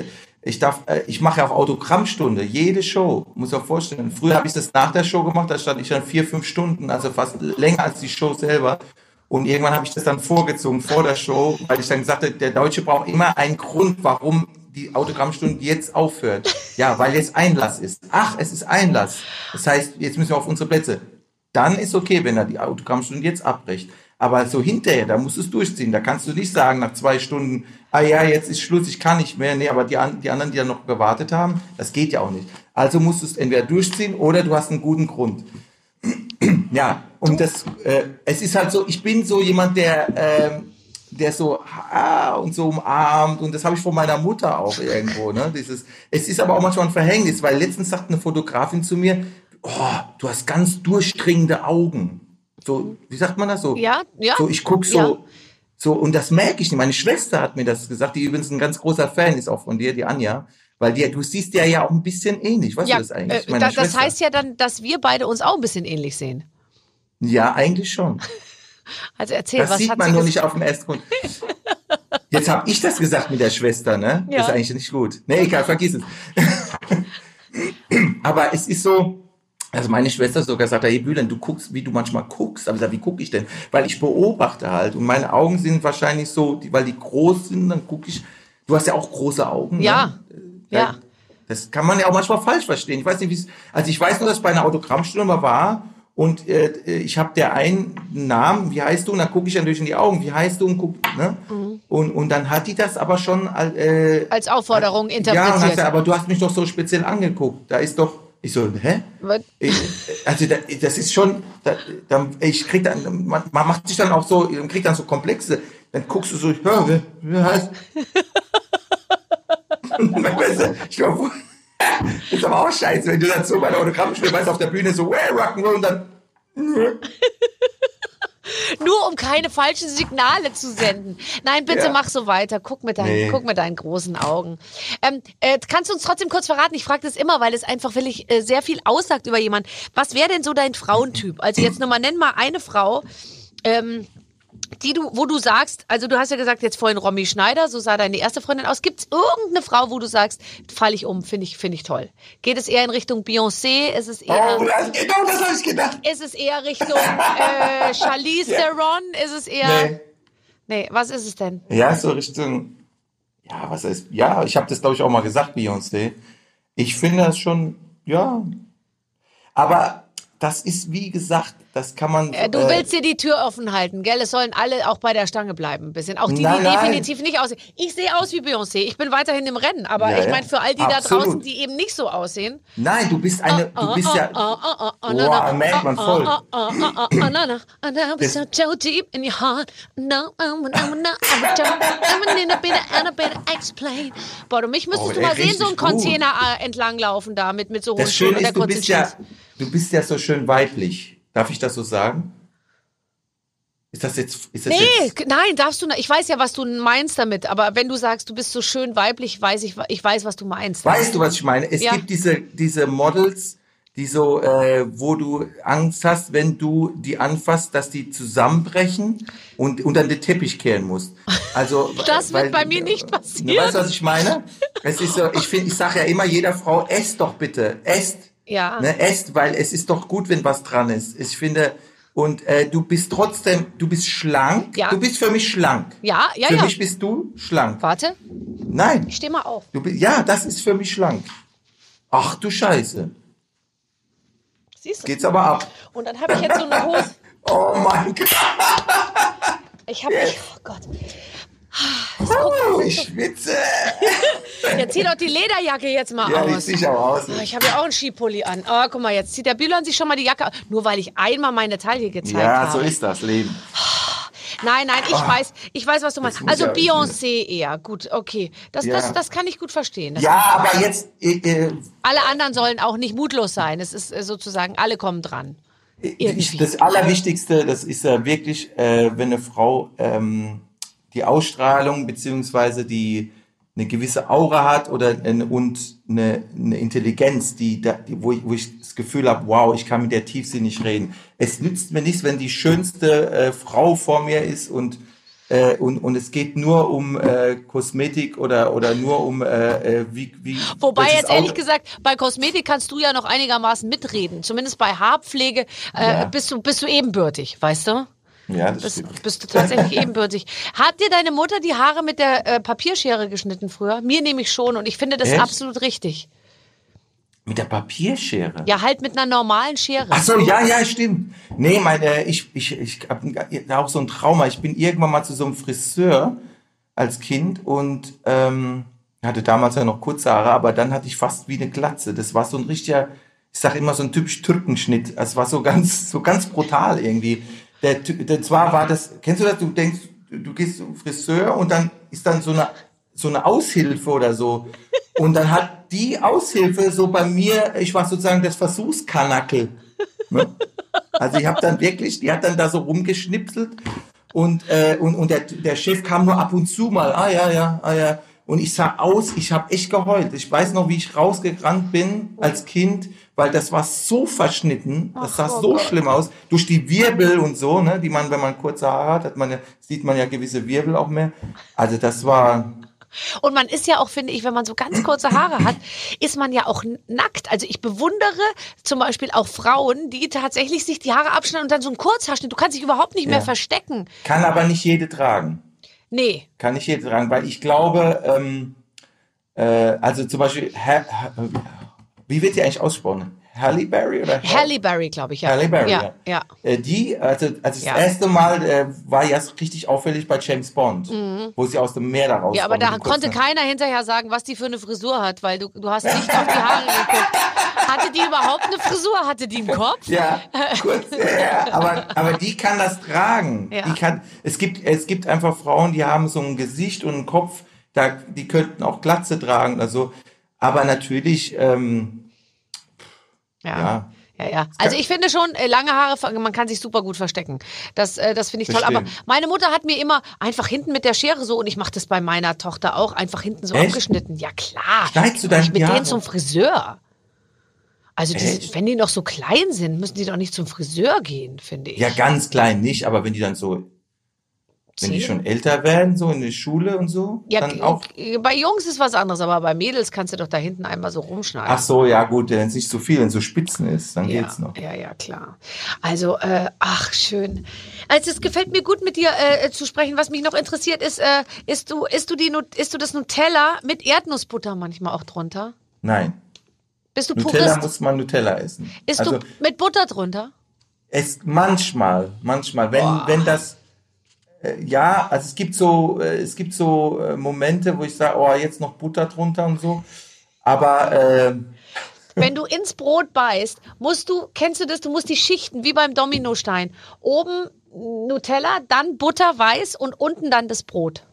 ich darf, äh, ich mache ja auch Autogrammstunde, jede Show, muss auch vorstellen. Früher habe ich das nach der Show gemacht, da stand ich dann vier, fünf Stunden, also fast länger als die Show selber. Und irgendwann habe ich das dann vorgezogen vor der Show, weil ich dann gesagt habe, der Deutsche braucht immer einen Grund, warum die Autogrammstunde jetzt aufhört. Ja, weil jetzt Einlass ist. Ach, es ist Einlass. Das heißt, jetzt müssen wir auf unsere Plätze. Dann ist okay, wenn er die Autogrammstunde jetzt abbricht. Aber so hinterher, da musst du es durchziehen. Da kannst du nicht sagen nach zwei Stunden, ah ja, jetzt ist Schluss, ich kann nicht mehr. Nee, aber die, die anderen, die ja noch gewartet haben, das geht ja auch nicht. Also musst du es entweder durchziehen oder du hast einen guten Grund. [clears throat] Ja, und das, äh, es ist halt so, ich bin so jemand, der, ähm, der so ah, und so umarmt und das habe ich von meiner Mutter auch irgendwo. Ne? Dieses, es ist aber auch manchmal ein Verhängnis, weil letztens sagt eine Fotografin zu mir, oh, du hast ganz durchdringende Augen. So, wie sagt man das so? Ja, ja. So, ich guck so, Ja. so und das merke ich nicht. Meine Schwester hat mir das gesagt, die übrigens ein ganz großer Fan ist auch von dir, die Anja. Weil die, du siehst ja ja auch ein bisschen ähnlich. Weißt Ja, du das eigentlich? äh, Meiner da, das Schwester. heißt ja dann, dass wir beide uns auch ein bisschen ähnlich sehen. Ja, eigentlich schon. [laughs] Also erzähl, Das was sieht hat man nur nicht auf dem ersten Grund. Jetzt habe ich das gesagt mit der Schwester, ne? Ja. Das ist eigentlich nicht gut. Nee, egal, vergiss es. [laughs] Aber es ist so, also meine Schwester sogar sagt, hey Bülent, du guckst, wie du manchmal guckst. Aber ich sag, wie gucke ich denn? Weil ich beobachte halt und meine Augen sind wahrscheinlich so, weil die groß sind, dann gucke ich. Du hast ja auch große Augen. Ja, Ne? ja. Das kann man ja auch manchmal falsch verstehen. Ich weiß nicht, wie es. Also ich weiß nur, dass bei einer Autogrammstunde mal war und äh, ich habe der einen Namen, wie heißt du? Und dann gucke ich durch in die Augen, wie heißt du? Und guck, ne? Mhm. Und, und dann hat die das aber schon äh, als Aufforderung ja, und hat interpretiert. sie, aber du hast mich doch so speziell angeguckt. Da ist doch. Ich so, hä? Was? Ich, also da, das ist schon, da, da, ich krieg dann, man, man macht sich dann auch so, man kriegt dann so Komplexe. Dann guckst du so, ja, wer, wer heißt? [laughs] Weißt du, ich wo- ist aber auch scheiße, wenn du dann so bei der Autogrammstunde weißt auf der Bühne so, well, Rock'n'Roll und dann, keine falschen Signale zu senden. Nein, bitte Ja. mach so weiter. Guck mit deinen, Nee. guck mit deinen großen Augen. Ähm, äh, kannst du uns trotzdem kurz verraten? Ich frage das immer, weil es einfach wirklich äh, sehr viel aussagt über jemanden. Was wäre denn so dein Frauentyp? Also jetzt nur mal nenn mal eine Frau. Ähm, die du, wo du sagst, also du hast ja gesagt, jetzt vorhin Romy Schneider, so sah deine erste Freundin aus. Gibt es irgendeine Frau, wo du sagst, falle ich um, finde ich, finde ich toll? Geht es eher in Richtung Beyoncé? Ist es eher, oh, das, genau das habe ich gedacht. ist es eher Richtung äh, Charlize [laughs] Ja. Theron? Ist es eher, Nee. nee, was ist es denn? Ja, so Richtung, ja, was heißt, ja, ich habe das glaube ich auch mal gesagt, Beyoncé. Ich finde das schon, ja. Aber das ist, wie gesagt, das kann man. Äh, du äh, willst dir die Tür offen halten, gell? Es sollen alle auch bei der Stange bleiben, ein bisschen. Auch die, die Nein, nein. definitiv nicht aussehen. Ich sehe aus wie Beyoncé. Ich bin weiterhin imNnen, aber Ja, ich meine, für all die da Absolut. draußen, die eben nicht so aussehen. Nein, du bist eine, du bist ja. Oh, Boah, merkt man voll. I'm I'm I'm I'm. Boah, du mich müsstest Oh, du mal sehen, so ein richtig gut. Container äh, entlang laufen da mit, mit so hohen Schuhen und der kurzen bist ja, Jeans. Du bist ja so schön weiblich. Darf ich das so sagen? Ist das jetzt, ist das Nee, jetzt, nein, darfst du nicht. Ich weiß ja, was du meinst damit, aber wenn du sagst, du bist so schön weiblich, weiß ich, ich weiß, was du meinst. weißt du, was ich meine? Es Ja. gibt diese, diese Models, die so, äh, wo du Angst hast, wenn du die anfasst, dass die zusammenbrechen und unter den Teppich kehren musst. Also, [laughs] Das wird weil- bei mir nicht passieren. Du weißt, was ich meine? Es ist so, ich finde, ich sage ja immer jeder Frau, esst doch bitte, esst. Ja. Ne, esst, weil es ist doch gut, wenn was dran ist. Ich finde, und äh, du bist trotzdem, du bist schlank. Ja. Du bist für mich schlank. Ja, ja, für ja. mich bist du schlank. Warte, Nein, ich steh mal auf. du bist, ja, das ist für mich schlank. Ach du Scheiße. Siehst du? Geht's aber ab. Und dann habe ich jetzt so eine Hose. [laughs] Oh mein Gott. Ich habe, oh Gott. Oh, ich schwitze. [laughs] Jetzt zieh doch die Lederjacke jetzt mal Ja, die aus. zieh ich auch aus. Oh, ich habe ja auch einen Skipulli an. Oh, guck mal, jetzt zieht der Bühler sich schon mal die Jacke aus. Nur weil ich einmal meine Taille gezeigt Ja, habe. so ist das Leben. [sighs] Nein, nein, ich weiß, ich weiß, was du meinst. Also ja- Beyoncé eher. Gut, okay. Das, Ja. das, das kann ich gut verstehen. Das Ja, aber jetzt, äh, äh, Alle anderen sollen auch nicht mutlos sein. Es ist äh, sozusagen, alle kommen dran. Irgendwie. Ich, das Allerwichtigste, das ist ja wirklich, äh, wenn eine Frau ähm, die Ausstrahlung beziehungsweise die eine gewisse Aura hat oder eine, und eine, eine Intelligenz, die, die wo, ich, wo ich das Gefühl habe, wow, ich kann mit der tiefsinnig reden. Es nützt mir nichts, wenn die schönste äh, Frau vor mir ist und äh, und, und es geht nur um äh, Kosmetik oder oder nur um äh, äh, wie wie Wobei jetzt ehrlich gesagt, bei Kosmetik kannst du ja noch einigermaßen mitreden. Zumindest bei Haarpflege äh, Ja. bist, du, bist du ebenbürtig, weißt du? Ja das Bist, stimmt. bist du tatsächlich ebenbürtig. Hat dir deine Mutter die Haare mit der äh, Papierschere geschnitten früher? Mir nämlich schon und ich finde das Echt? absolut richtig. mit der Papierschere Ja, halt mit einer normalen Schere. Ach so, ja, ja, stimmt. Nee, meine, ich, ich, ich habe auch so ein Trauma. Ich bin irgendwann mal zu so einem Friseur als Kind und ähm, hatte damals ja noch kurze Haare, aber dann hatte ich fast wie eine Glatze. Das war so ein richtiger, ich sag immer so ein typisch Türkenschnitt. Es war so ganz, so ganz brutal irgendwie. Der, der zwar war das, kennst du das? Du denkst, du gehst zum Friseur und dann ist dann so eine so eine Aushilfe oder so. Und dann hat die Aushilfe so bei mir, ich war sozusagen das Versuchskanackel. Ne? Also ich habe dann wirklich, die hat dann da so rumgeschnipselt und, äh, und, und der, der Chef kam nur ab und zu mal, ah ja, ja, ah ja. und ich sah aus, ich habe echt geheult. Ich weiß noch, wie ich rausgerannt bin als Kind, weil das war so verschnitten, das sah so Gott. schlimm aus, durch die Wirbel und so, ne, die man, wenn man kurze Haare hat, hat man ja, sieht man ja gewisse Wirbel auch mehr. Also das war, Und man ist ja auch, finde ich, wenn man so ganz kurze Haare hat, ist man ja auch nackt. Also ich bewundere zum Beispiel auch Frauen, die tatsächlich sich die Haare abschneiden und dann so einen Kurzhaarschnitt. Du kannst dich überhaupt nicht mehr Ja. verstecken. kann aber nicht jede tragen. Nee. Kann nicht jede tragen, weil ich glaube, ähm, äh, also zum Beispiel, ha, ha, wie wird die eigentlich ausgesprochen? Halle Berry oder Halle Berry, glaube ich, ja. Halle Berry, ja. ja. ja. Äh, die, also, also das Ja. erste Mal äh, war ja so richtig auffällig bei James Bond, wo sie aus dem Meer da rauskommt. Mhm. Ja, aber da konnte keiner hinterher sagen, was die für eine Frisur hat, weil du, du hast nicht auf die [laughs] Haare geguckt. Hatte die überhaupt eine Frisur? Hatte die einen Kopf? Ja, kurz, ja, aber, aber die kann das tragen. Die kann, es gibt, es gibt einfach Frauen, die haben so ein Gesicht und einen Kopf, da, die könnten auch Glatze tragen oder so. Aber natürlich, ähm, Ja. Ja. Ja, ja. Also ich finde schon, äh, lange Haare, man kann sich super gut verstecken. Das, äh, das finde ich toll. Aber meine Mutter hat mir immer einfach hinten mit der Schere so, und ich mache das bei meiner Tochter auch, einfach hinten so Echt? abgeschnitten. Ja klar. Schneidest du deine mit Haare? denen zum Friseur. Also die, wenn die noch so klein sind, müssen die doch nicht zum Friseur gehen, finde ich. ja, ganz klein nicht, aber wenn die dann so, wenn die schon älter werden, so in der Schule und so, Ja, dann auch. bei Jungs ist was anderes, aber bei Mädels kannst du doch da hinten einmal so rumschneiden. Ach so, ja gut, wenn es nicht so viel, wenn es so Spitzen ist, dann Ja, geht's noch. ja, ja, klar. Also, äh, ach, schön. Also, es gefällt mir gut, mit dir äh, zu sprechen. Was mich noch interessiert ist, äh, isst du, isst du die, isst du das Nutella mit Erdnussbutter manchmal auch drunter? Nein, Bist du Nutella Purist? muss man Nutella essen. Isst also, du mit Butter drunter? Es manchmal, manchmal, wenn wenn das äh, ja, also es gibt so äh, es gibt so äh, Momente, wo ich sage, oh, jetzt noch Butter drunter und so, aber äh, Wenn du ins Brot beißt, musst du, kennst du das, du musst die Schichten, wie beim Dominostein. Oben Nutella, dann Butter weiß und unten dann das Brot.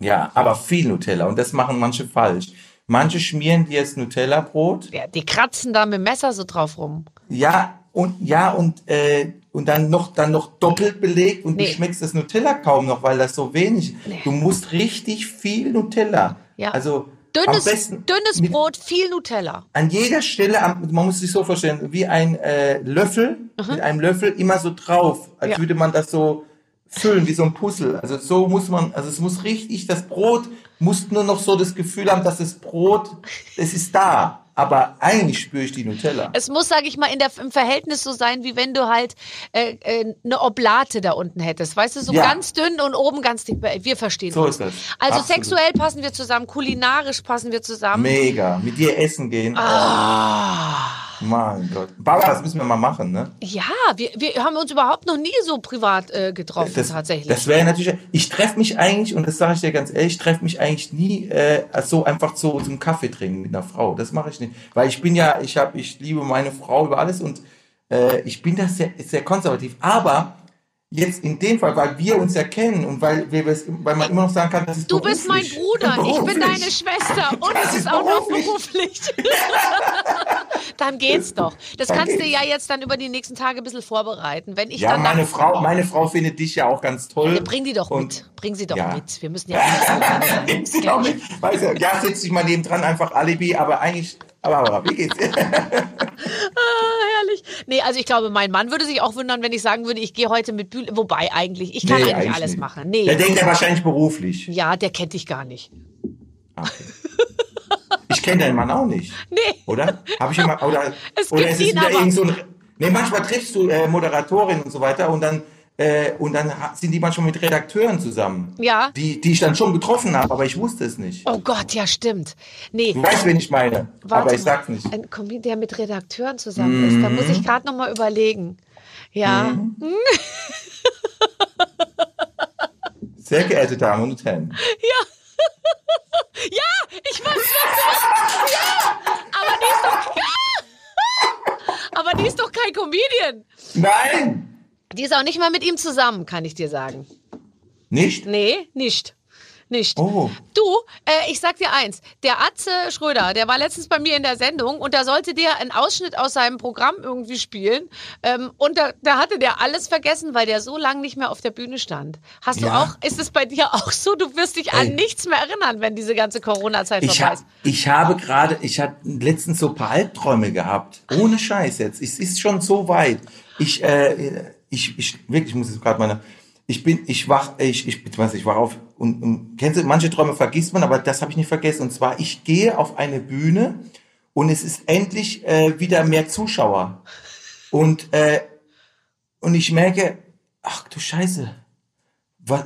ja, aber viel Nutella und das machen manche falsch. Manche schmieren dir das Nutella-Brot, Ja, die kratzen da mit dem Messer so drauf rum. ja und ja und äh, und dann noch dann noch doppelt belegt und Nee. du schmeckst das Nutella kaum noch, weil das so wenig. Nee. Du musst richtig viel Nutella. Ja. Also Dünnes, am besten dünnes Brot, viel Nutella. an jeder Stelle, am- man muss sich so vorstellen, wie ein äh, Löffel, mit einem Löffel immer so drauf, als Ja. würde man das so füllen, wie so ein Puzzle. Also so muss man, also es muss richtig, das Brot muss nur noch so das Gefühl haben, dass das Brot, es ist da. Aber eigentlich spüre ich die Nutella. Es muss, sage ich mal, in der, im Verhältnis so sein, wie wenn du halt äh, äh, eine Oblate da unten hättest. Weißt du, so Ja. ganz dünn und oben ganz dick. Wir verstehen So uns. ist das. Also Absolut. sexuell passen wir zusammen, kulinarisch passen wir zusammen. Mega. Mit dir essen gehen. Ah. Mein Gott. Baba, das müssen wir mal machen, ne? Ja, wir, wir haben uns überhaupt noch nie so privat äh, getroffen, tatsächlich. Das wäre natürlich. Ich treffe mich eigentlich, und das sage ich dir ganz ehrlich, ich treffe mich eigentlich nie äh, so einfach so zum Kaffee trinken mit einer Frau. Das mache ich nicht. Weil ich bin ja, ich habe, ich liebe meine Frau über alles und äh, ich bin da sehr, sehr konservativ. Aber jetzt in dem Fall, weil wir uns ja kennen und weil, wir, weil man immer noch sagen kann, das ist du bist mein beruflich. Bruder, ich bin Beruflich. deine Schwester und Das es ist ist auch noch beruflich. [laughs] dann geht's doch. Das Dann kannst du geht's. ja jetzt dann über die nächsten Tage ein bisschen vorbereiten. Wenn ich Ja, dann meine Frau, meine Frau findet dich ja auch ganz toll. Ja, bring die doch und mit. Bring sie doch ja. mit. Wir müssen [laughs] ja Nimm sie doch mit. Weißt du, ja, setz dich mal neben dran, einfach Alibi, aber eigentlich, aber, aber wie geht's? [laughs] [laughs] Ah, herrlich. Nee, also ich glaube, mein Mann würde sich auch wundern, wenn ich sagen würde, ich gehe heute mit Bühle. Wobei eigentlich, ich kann Nee, eigentlich alles nicht. machen. Nee. Der denkt ja wahrscheinlich beruflich. ja, der kennt dich gar nicht. Okay. Ich kenne deinen Mann auch nicht, [laughs] Nee. oder? Habe ich immer, oder, [laughs] Es oder ist es ihn wieder irgend so ein, nee, manchmal triffst du äh, Moderatorin und so weiter und dann, äh, und dann sind die manchmal mit Redakteuren zusammen. Ja. Die, die ich dann schon getroffen habe, aber ich wusste es nicht. Oh Gott, ja, stimmt. Nee. Du weißt, wen ich meine, Warte aber ich mal. sag's nicht. Mhm. Ein Comedian, der mit Redakteuren zusammen ist. Da muss ich gerade noch mal überlegen. Ja. [laughs] Sehr geehrte Damen und Herren. Ja, [laughs] ich weiß, was du Ja, aber die ist doch. Ja. [laughs] Aber die ist doch kein Comedian. Nein! Die ist auch nicht mal mit ihm zusammen, kann ich dir sagen. Nicht? Nee, nicht. Nicht. Oh. Du, äh, ich sag dir eins, der Atze Schröder, der war letztens bei mir in der Sendung und da sollte der einen Ausschnitt aus seinem Programm irgendwie spielen ähm, und da, da hatte der alles vergessen, weil der so lange nicht mehr auf der Bühne stand. Hast du Ja. auch, ist es bei dir auch so, du wirst dich an Ey. nichts mehr erinnern, wenn diese ganze Corona-Zeit Ich, vorbei ha ist? ich habe gerade, ich hatte letztens so ein paar Albträume gehabt. Ohne Scheiß jetzt. Es ist schon so weit. Ich, äh, ich, ich, wirklich, ich muss jetzt gerade meine, ich bin, ich wach, ich, ich, beziehungsweise ich wach auf und, und kennst du, manche Träume vergisst man, aber das habe ich nicht vergessen. Und zwar, ich gehe auf eine Bühne und es ist endlich äh, wieder mehr Zuschauer. Und, äh, und ich merke, ach du Scheiße,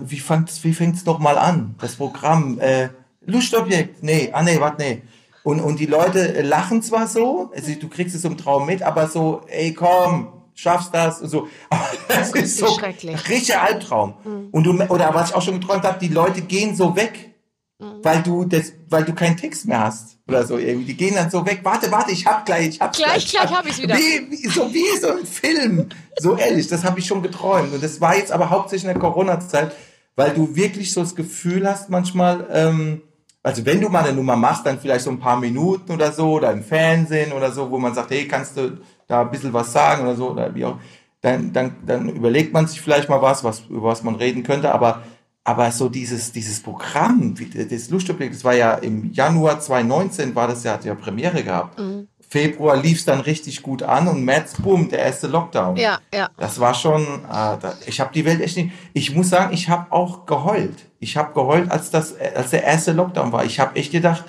wie fängt's, wie fängt's noch mal an? Das Programm, äh, Lustobjekt, nee, ah nee, warte, nee. Und, und die Leute lachen zwar so, also du kriegst es im Traum mit, aber so, ey, komm, schaffst das und so. [laughs] Aber das ist so schrecklich. richtiger Albtraum. Und du, oder was ich auch schon geträumt habe, die Leute gehen so weg, weil du das, weil du keinen Text mehr hast oder so irgendwie. Die gehen dann so weg. Warte, warte, ich hab gleich, ich hab Gleich, gleich hab ich's wieder. Wie, wie, so wie so ein Film. So ehrlich, das habe ich schon geträumt. Und das war jetzt aber hauptsächlich in der Corona-Zeit, weil du wirklich so das Gefühl hast manchmal, ähm, also wenn du mal eine Nummer machst, dann vielleicht so ein paar Minuten oder so oder im Fernsehen oder so, wo man sagt, hey, kannst du da ein bisschen was sagen oder so oder wie auch, dann, dann, dann überlegt man sich vielleicht mal was, was, über was man reden könnte, aber, aber so dieses, dieses Programm, wie- das Lustobjekt, das war ja im Januar 2019 war das ja, hat ja Premiere gehabt. Februar lief es dann richtig gut an und März, boom, der erste Lockdown. Ja, ja. Das war schon, ah, da, ich habe die Welt echt nicht. Ich muss sagen, ich habe auch geheult. Ich habe geheult, als das, als der erste Lockdown war. Ich habe echt gedacht,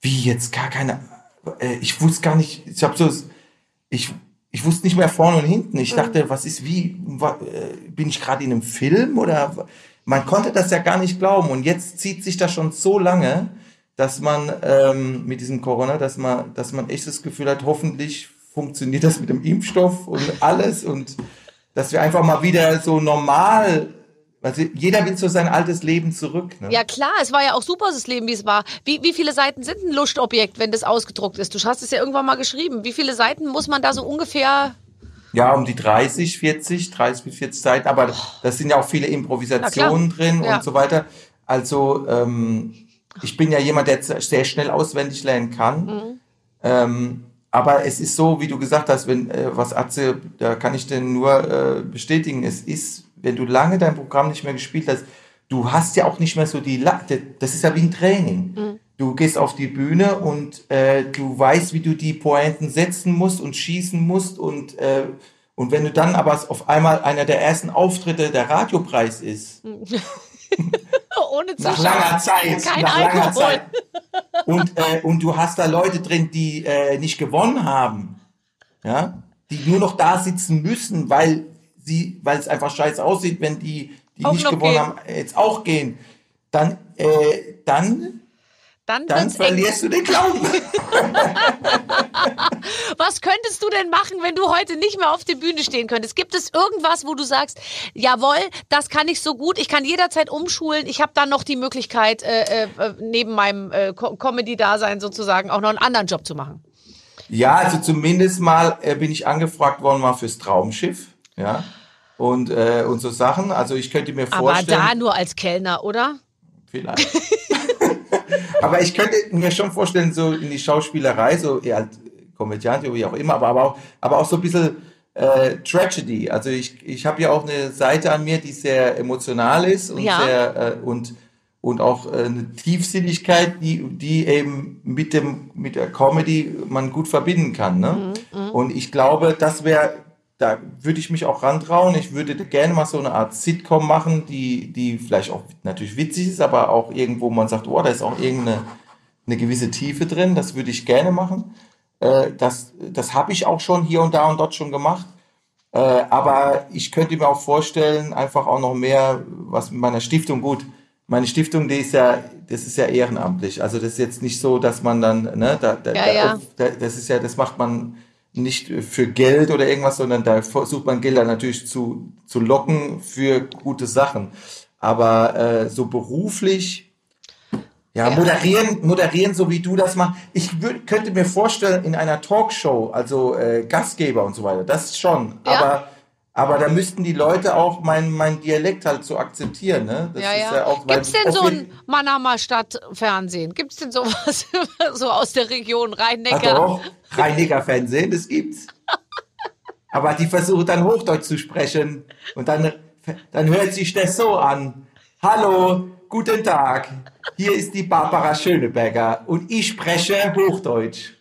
wie jetzt gar keine. Äh, ich wusste gar nicht. Ich habe so, ich, ich wusste nicht mehr vorne und hinten. Ich dachte, was ist wie? äh, Bin ich gerade in einem Film oder? Man konnte das ja gar nicht glauben. Und jetzt zieht sich das schon so lange, dass man ähm, mit diesem Corona, dass man, dass man echt das Gefühl hat, hoffentlich funktioniert das mit dem Impfstoff und alles und dass wir einfach mal wieder so normal, also jeder will so sein altes Leben zurück. Ne? Ja klar, es war ja auch super, das Leben, wie es war. Wie, wie viele Seiten sind ein Lustobjekt, wenn das ausgedruckt ist? Du hast es ja irgendwann mal geschrieben. Wie viele Seiten muss man da so ungefähr... Ja, um die 30, 40, 30 bis 40 Seiten, aber das sind ja auch viele Improvisationen drin Ja. und so weiter. Also ähm, ich bin ja jemand, der sehr schnell auswendig lernen kann. Mhm. Ähm, aber es ist so, wie du gesagt hast, wenn äh, was Atze, da kann ich denn nur äh, bestätigen, es ist, wenn du lange dein Programm nicht mehr gespielt hast, du hast ja auch nicht mehr so die La das ist ja wie ein Training. Du gehst auf die Bühne und äh, du weißt, wie du die Pointen setzen musst und schießen musst und äh, und wenn du dann aber auf einmal einer der ersten Auftritte der Radiopreis ist, [laughs] Ohne nach Zuschauer. langer Zeit, Kein nach langer Alkohol. Zeit. [laughs] Und, äh, und du hast da Leute drin, die äh, nicht gewonnen haben, ja, die nur noch da sitzen müssen, weil sie, weil es einfach scheiße aussieht, wenn die, die Auch nicht gewonnen gehen. haben, jetzt auch gehen. Dann, äh, dann, Dann, dann wird's eng. verlierst du den Glauben. [laughs] [laughs] Was könntest du denn machen, wenn du heute nicht mehr auf der Bühne stehen könntest? Gibt es irgendwas, wo du sagst, jawohl, das kann ich so gut, ich kann jederzeit umschulen, ich habe dann noch die Möglichkeit, äh, äh, neben meinem äh, Co- Comedy-Dasein sozusagen auch noch einen anderen Job zu machen? Ja, also zumindest mal äh, bin ich angefragt worden mal fürs Traumschiff, ja. Und, äh, und so Sachen. Also ich könnte mir Aber vorstellen. da nur als Kellner, oder? Vielleicht. [laughs] aber ich könnte mir schon vorstellen, so in die Schauspielerei, so eher als Komödiant, wie auch immer, aber, aber, auch, aber auch so ein bisschen äh, Tragedy. Also ich, ich habe ja auch eine Seite an mir, die sehr emotional ist und Ja. sehr äh, und und auch äh, eine Tiefsinnigkeit, die, die eben mit dem mit der Comedy man gut verbinden kann. Ne? Und ich glaube, das wäre, da würde ich mich auch rantrauen. Ich würde gerne mal so eine Art Sitcom machen, die, die vielleicht auch natürlich witzig ist, aber auch irgendwo man sagt, oh, da ist auch irgendeine eine gewisse Tiefe drin. Das würde ich gerne machen. Äh, das das habe ich auch schon hier und da und dort schon gemacht. Äh, aber ich könnte mir auch vorstellen, einfach auch noch mehr, was mit meiner Stiftung gut. Meine Stiftung, die ist ja, das ist ja ehrenamtlich. Also das ist jetzt nicht so, dass man dann, ne, da, da, Ja, ja. da das ist ja, das macht man nicht für Geld oder irgendwas, sondern da versucht man Gelder natürlich zu, zu locken für gute Sachen. Aber äh, so beruflich, ja, Ja. moderieren, moderieren, so wie du das machst. Ich würd, könnte mir vorstellen, in einer Talkshow, also äh, Gastgeber und so weiter, das schon. Ja. Aber Aber da müssten die Leute auch mein, mein Dialekt halt so akzeptieren. Ne? Das Ja, ist ja. auch, weil Gibt's denn so ein Mannheimer Stadtfernsehen? Gibt's denn sowas [laughs] so aus der Region Rhein-Neckar? Auch Rheiniger Fernsehen, das gibt's. Aber die versuchen dann Hochdeutsch zu sprechen und dann, dann hört sich das so an. Hallo, guten Tag. Hier ist die Barbara Schöneberger und ich spreche Hochdeutsch.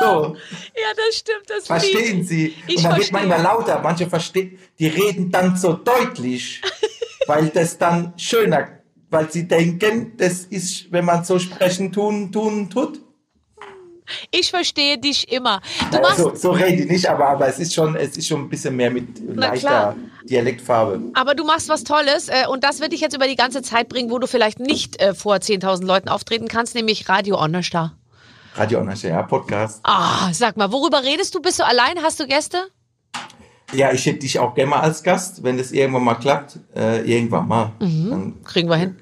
So, Ja, das stimmt. Das verstehen. Sie? Ich und dann wird man verstehe. immer lauter. Manche verstehen, die reden dann so deutlich, [laughs] weil das dann schöner, weil sie denken, das ist, wenn man so sprechen tun, tun, tut. Ich verstehe dich immer. Du machst, so, so rede ich nicht, aber, aber es, ist schon, es ist schon ein bisschen mehr mit leichter Dialektfarbe. aber du machst was Tolles äh, und das wird dich jetzt über die ganze Zeit bringen, wo du vielleicht nicht äh, vor 10.000 Leuten auftreten kannst, nämlich Radio Onnerstar. Radio Onnersche, ja, Podcast. Ah, sag mal, worüber redest du? Bist du allein? Hast du Gäste? Ja, ich hätte dich auch gerne mal als Gast, wenn das irgendwann mal klappt. Äh, irgendwann mal. Dann Kriegen wir hin.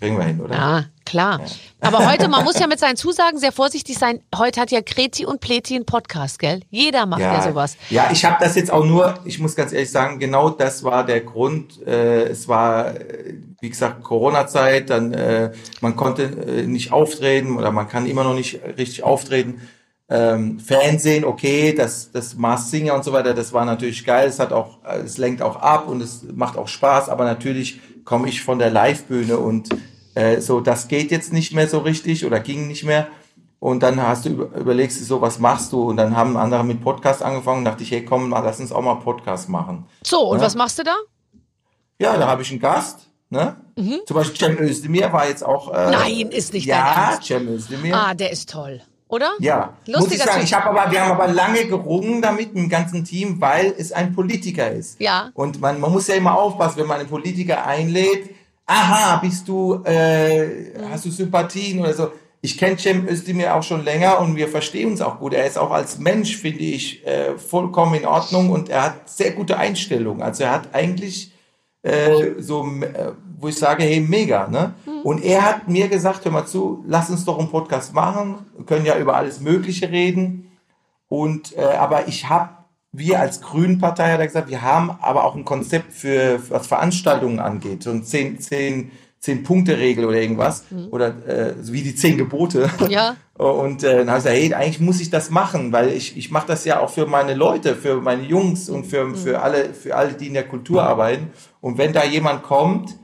kriegen wir hin, oder? Ja, klar. Aber heute, man muss ja mit seinen Zusagen sehr vorsichtig sein. Heute hat ja Kreti und Pleti einen Podcast, gell? Jeder macht ja, sowas. Ja, ich habe das jetzt auch nur, ich muss ganz ehrlich sagen, genau das war der Grund. Äh, es war, äh, wie gesagt, Corona-Zeit, dann äh, man konnte äh, nicht auftreten oder man kann immer noch nicht richtig auftreten. Ähm, Fernsehen, okay, das, das Mars Singer und so weiter, das war natürlich geil. Es hat auch, es lenkt auch ab und es macht auch Spaß, aber natürlich komme ich von der Live-Bühne und äh, so, das geht jetzt nicht mehr so richtig oder ging nicht mehr. Und dann hast du über- überlegst du so, was machst du? Und dann haben andere mit Podcast angefangen und dachte ich, hey, komm, mal, lass uns auch mal Podcast machen. So, und Ja. was machst du da? Ja, da habe ich einen Gast, ne? Zum Beispiel Cem Özdemir war jetzt auch. Äh, Mhm. Nein, ist nicht dein Ja, Ernst. Cem Özdemir. Ah, der ist toll, oder? Ja, muss ich Lustiger sagen, ich habe aber, wir haben aber lange gerungen damit mit dem ganzen Team, weil es ein Politiker ist. Ja. Und man, man muss ja immer aufpassen, wenn man einen Politiker einlädt. Aha, bist du, äh, hast du Sympathien oder so. Ich kenne Cem Özdemir auch schon länger und wir verstehen uns auch gut. Er ist auch als Mensch, finde ich, äh, vollkommen in Ordnung und er hat sehr gute Einstellungen. Also er hat eigentlich äh, so, äh, wo ich sage, hey, mega, ne? Und er hat mir gesagt, hör mal zu, lass uns doch einen Podcast machen. Wir können ja über alles Mögliche reden. Und, äh, aber ich habe, wir als Grünen-Partei hat er gesagt, wir haben aber auch ein Konzept für, was Veranstaltungen angeht. So ein zehn, zehn, zehn Punkte-Regel oder irgendwas. Oder äh, wie die zehn Gebote. Ja. [laughs] Und äh, dann habe ich gesagt, hey, eigentlich muss ich das machen, weil ich, ich mache das ja auch für meine Leute, für meine Jungs und für, für alle, für alle, die in der Kultur arbeiten. Und wenn da jemand kommt,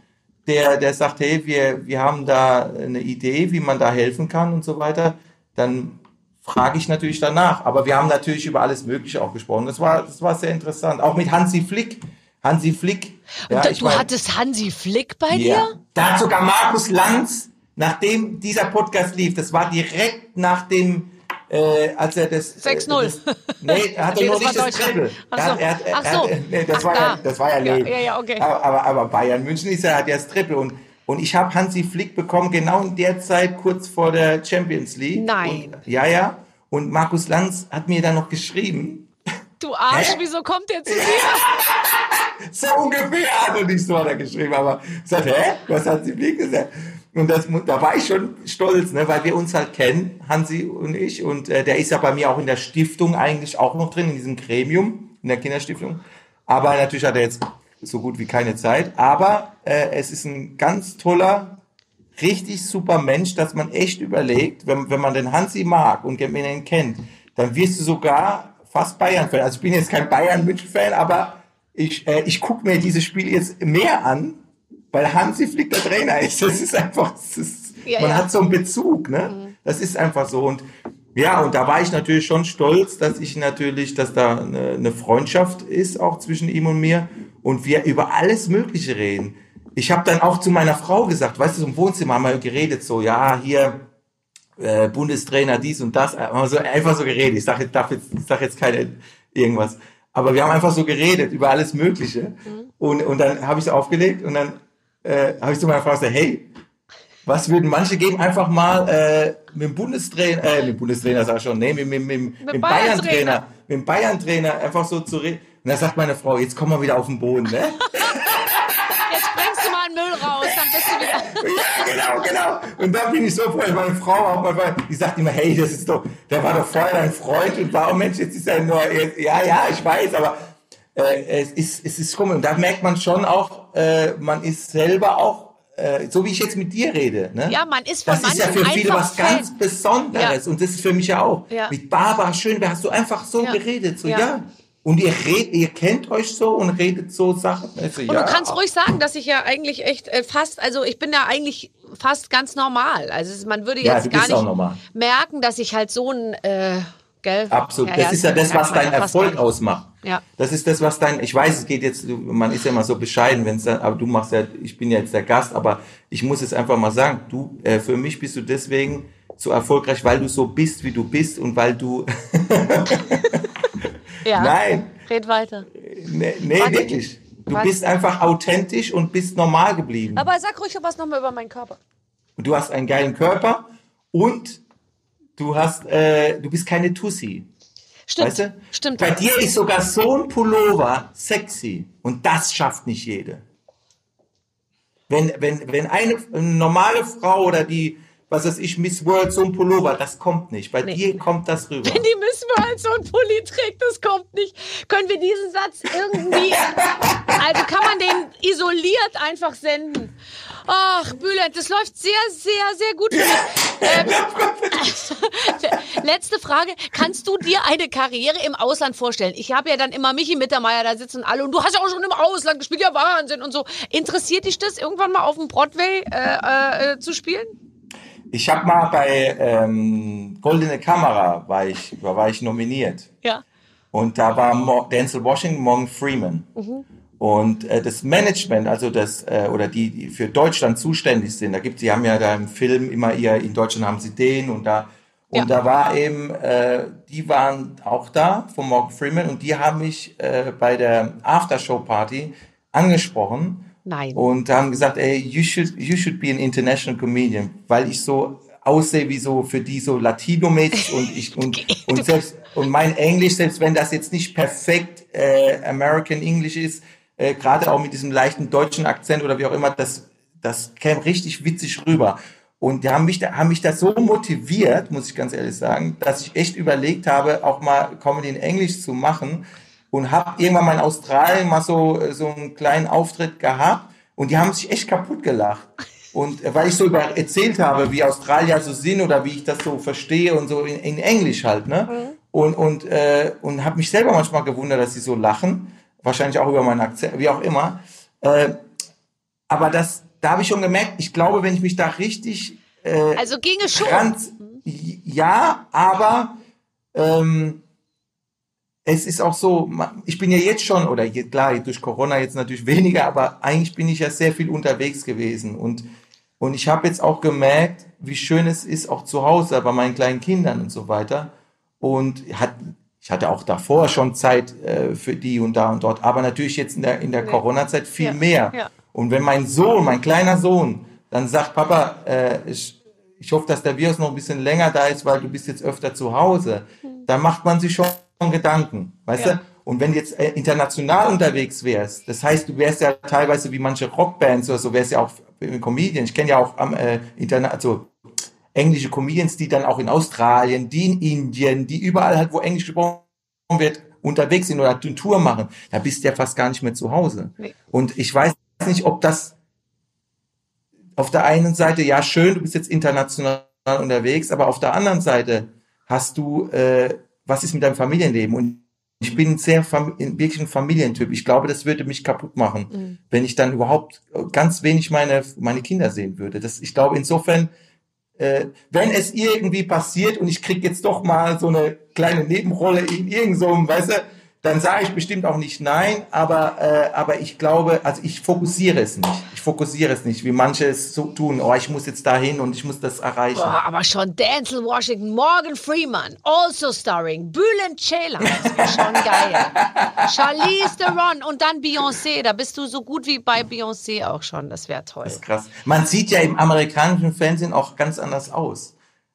der, der sagt, hey, wir, wir haben da eine Idee, wie man da helfen kann und so weiter, dann frage ich natürlich danach. Aber wir haben natürlich über alles Mögliche auch gesprochen. Das war, das war sehr interessant. Auch mit Hansi Flick. Hansi Flick. Ja, Da- du mein- hattest Hansi Flick bei ja. dir? Da hat sogar Markus Lanz, nachdem dieser Podcast lief, das war direkt nach dem, äh, als er das... 6-0. Äh, das- nee, er hatte [laughs] Nee, nur das nicht das. Triple. Ach Er so. hat- er hat- er Ach so. nee, das, Ach, war da. ja, das war ja Ja, Leben. ja, ja, okay. Aber, aber, aber Bayern München ist ja, hat ja das Triple. Und, und ich habe Hansi Flick bekommen, genau in der Zeit, kurz vor der Champions League. Nein. Und, ja, ja. Und Markus Lanz hat mir dann noch geschrieben, Du Arsch, Hä? wieso kommt der zu dir? [laughs] so ungefähr hat er nicht so hat er geschrieben, aber ich sagte, hä, was hat sie Flick gesagt? Und das, da war ich schon stolz, ne, weil wir uns halt kennen, Hansi und ich. Und äh, der ist ja bei mir auch in der Stiftung eigentlich auch noch drin, in diesem Gremium, in der Kinderstiftung. Aber natürlich hat er jetzt so gut wie keine Zeit. Aber äh, es ist ein ganz toller, richtig super Mensch, dass man echt überlegt, wenn, wenn man den Hansi mag und wenn ihn kennt, dann wirst du sogar fast Bayern-Fan. Also ich bin jetzt kein Bayern-Fan, aber ich, äh, ich gucke mir dieses Spiel jetzt mehr an, weil Hansi Flick der Trainer ist. Das ist einfach, das ist, Ja, man ja. hat so einen Bezug, ne? Das ist einfach so. Und ja, und da war ich natürlich schon stolz, dass ich natürlich, dass da eine, eine Freundschaft ist, auch zwischen ihm und mir, und wir über alles Mögliche reden. Ich habe dann auch zu meiner Frau gesagt, weißt du, im Wohnzimmer haben wir geredet, so, ja, hier, äh, Bundestrainer, dies und das, aber so, einfach so geredet. Ich sage darf jetzt, ich sag jetzt keine irgendwas. Aber wir haben einfach so geredet über alles Mögliche. Und, und dann habe ich es aufgelegt und dann äh, habe ich zu meiner Frau gesagt, hey, was würden manche geben, einfach mal äh, mit dem Bundestrainer, äh, mit dem Bundestrainer sag ich schon, nee, mit, mit, mit, mit, dem Bayern-Trainer. Bayern-Trainer, mit dem Bayern-Trainer einfach so zu reden. Und dann sagt meine Frau, jetzt kommen wir wieder auf den Boden, ne? Jetzt bringst du mal einen Müll raus, dann bist du wieder. [laughs] Ja, genau, genau. Und dann bin ich so froh, meine Frau auch mal, die sagt immer, hey, das ist doch, der war doch vorher dein Freund und warum Mensch, jetzt ist er nur, ja, ja, ich weiß, aber äh, es ist, es ist komisch. Und da merkt man schon auch, äh, man ist selber auch, äh, so wie ich jetzt mit dir rede. Ne? Ja, man ist von Das ist ja für viele was ganz Fan. Besonderes. Ja. Und das ist für mich ja auch. Ja. Mit Barbara Schönberg hast du einfach so Ja. geredet. So, Ja. Ja. Und ihr redet, ihr kennt euch so und redet so Sachen. Also, Und ja. du kannst ruhig sagen, dass ich ja eigentlich echt äh, fast, also ich bin ja eigentlich fast ganz normal. Also man würde Ja, jetzt du gar nicht merken, dass ich halt so ein, äh, gell? Absolut. Ja, das ja, ist ja das, was dein ja Erfolg ausmacht. Ja. Das ist das, was dein, ich weiß, es geht jetzt, man ist ja immer so bescheiden, wenn es dann, aber du machst ja, ich bin ja jetzt der Gast, aber ich muss es einfach mal sagen, du, äh, für mich bist du deswegen so erfolgreich, weil du so bist, wie du bist und weil du, [laughs] [laughs] Ja. nein, Red weiter. nee, nee Warte. wirklich. Du Warte. bist einfach authentisch und bist normal geblieben. Aber sag ruhig was nochmal über meinen Körper. Du hast einen geilen Körper und du hast, äh, du bist keine Tussi. Stimmt. Weißt du? Stimmt. Bei dir ist sogar so ein Pullover sexy. Und das schafft nicht jede. Wenn, wenn, wenn eine, eine normale Frau oder die, was weiß ich, Miss World so ein Pullover, das kommt nicht. Bei Nee. dir kommt das rüber. Wenn die Miss World so ein Pulli trägt, das kommt nicht. Können wir diesen Satz irgendwie, [laughs] also kann man den isoliert einfach senden. Ach, Bülent, das läuft sehr, sehr, sehr gut für mich. Ähm, [laughs] letzte Frage. Kannst du dir eine Karriere im Ausland vorstellen? Ich habe ja dann immer Michi Mittermeier, da sitzen alle und du hast ja auch schon im Ausland gespielt, ja Wahnsinn und so. Interessiert dich das, irgendwann mal auf dem Broadway äh, äh, zu spielen? Ich habe mal bei ähm, Goldene Kamera war ich, war ich nominiert. Ja. Und da war Mo Denzel Washington, Morgan Freeman. Und äh, das Management, also das, äh, oder die, die für Deutschland zuständig sind, da gibt die haben ja da im Film immer ihr, in Deutschland haben sie den und da, und Ja. da war eben, äh, die waren auch da von Morgan Freeman und die haben mich äh, bei der Aftershow-Party angesprochen Nein. und haben gesagt, ey, you should, you should be an international comedian, weil ich so aussehe wie so für die so Latino-mäßig und ich [laughs] und, und selbst und mein Englisch, selbst wenn das jetzt nicht perfekt äh, American English ist, äh, gerade auch mit diesem leichten deutschen Akzent oder wie auch immer, das das käme richtig witzig rüber. Und die haben mich da, haben mich da so motiviert, muss ich ganz ehrlich sagen, dass ich echt überlegt habe, auch mal Comedy in Englisch zu machen und habe irgendwann mal in Australien mal so, äh, so einen kleinen Auftritt gehabt und die haben sich echt kaputt gelacht. Und äh, weil ich so über erzählt habe, wie Australier so sind oder wie ich das so verstehe und so in, in Englisch halt, ne? Und, und, äh, und habe mich selber manchmal gewundert, dass sie so lachen. Wahrscheinlich auch über meinen Akzent, wie auch immer. Äh, aber das, da habe ich schon gemerkt, ich glaube, wenn ich mich da richtig äh, Also ginge schon. Trans, ja, aber ähm, es ist auch so, ich bin ja jetzt schon, oder klar, durch Corona jetzt natürlich [laughs] weniger, aber eigentlich bin ich ja sehr viel unterwegs gewesen und, und ich habe jetzt auch gemerkt, wie schön es ist, auch zu Hause bei meinen kleinen Kindern und so weiter. Und hat, ich hatte auch davor schon Zeit äh, für die und da und dort, aber natürlich jetzt in der, in der Corona-Zeit viel Ja, mehr. ja. Und wenn mein Sohn, mein kleiner Sohn, dann sagt, Papa, äh, ich, ich hoffe, dass der Virus noch ein bisschen länger da ist, weil du bist jetzt öfter zu Hause, dann macht man sich schon Gedanken, weißt Ja. du? Und wenn du jetzt äh, international unterwegs wärst, das heißt, du wärst ja teilweise wie manche Rockbands oder so, wärst ja auch äh, Comedian. Ich kenne ja auch am äh, interna also englische Comedians, die dann auch in Australien, die in Indien, die überall halt, wo Englisch gesprochen wird, unterwegs sind oder eine Tour machen. Da bist du ja fast gar nicht mehr zu Hause. Nee. Und ich weiß nicht, ob das auf der einen Seite, ja schön, du bist jetzt international unterwegs, aber auf der anderen Seite hast du, äh, was ist mit deinem Familienleben? Und ich bin sehr wirklich ein Familientyp. Ich glaube, das würde mich kaputt machen, wenn ich dann überhaupt ganz wenig meine, meine Kinder sehen würde. Das, ich glaube, insofern, äh, wenn es irgendwie passiert und ich krieg jetzt doch mal so eine kleine Nebenrolle in irgendeinem, so, weißt du, dann sage ich bestimmt auch nicht nein, aber, äh, aber ich glaube, also ich fokussiere es nicht. Ich fokussiere es nicht, wie manche es so tun. Oh, ich muss jetzt dahin und ich muss das erreichen. Boah, aber schon Denzel Washington, Morgan Freeman, also starring Bülent Ceylan, schon geil. [laughs] Charlize Theron und dann Beyoncé, da bist du so gut wie bei Beyoncé auch schon, das wäre toll. Das ist krass. Man sieht ja im amerikanischen Fernsehen auch ganz anders aus.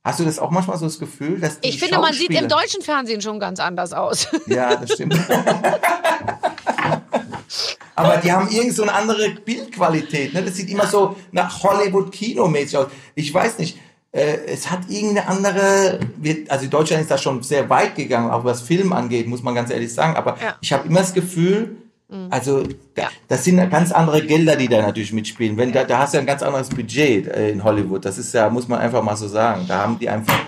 Hast du das auch manchmal so das Gefühl, dass die Ich finde, man sieht im deutschen Fernsehen schon ganz anders aus. [laughs] Ja, das stimmt. Aber die haben irgend so eine andere Bildqualität. Ne? Das sieht immer so nach Hollywood-Kino-mäßig aus. Ich weiß nicht. äh, es hat irgendeine andere, also Deutschland ist da schon sehr weit gegangen, auch was Film angeht, muss man ganz ehrlich sagen. Aber Ja. ich habe immer das Gefühl, also da, das sind ganz andere Gelder, die da natürlich mitspielen. Wenn da, da hast du ja ein ganz anderes Budget äh, in Hollywood. Das ist ja, muss man einfach mal so sagen. Da haben die einfach.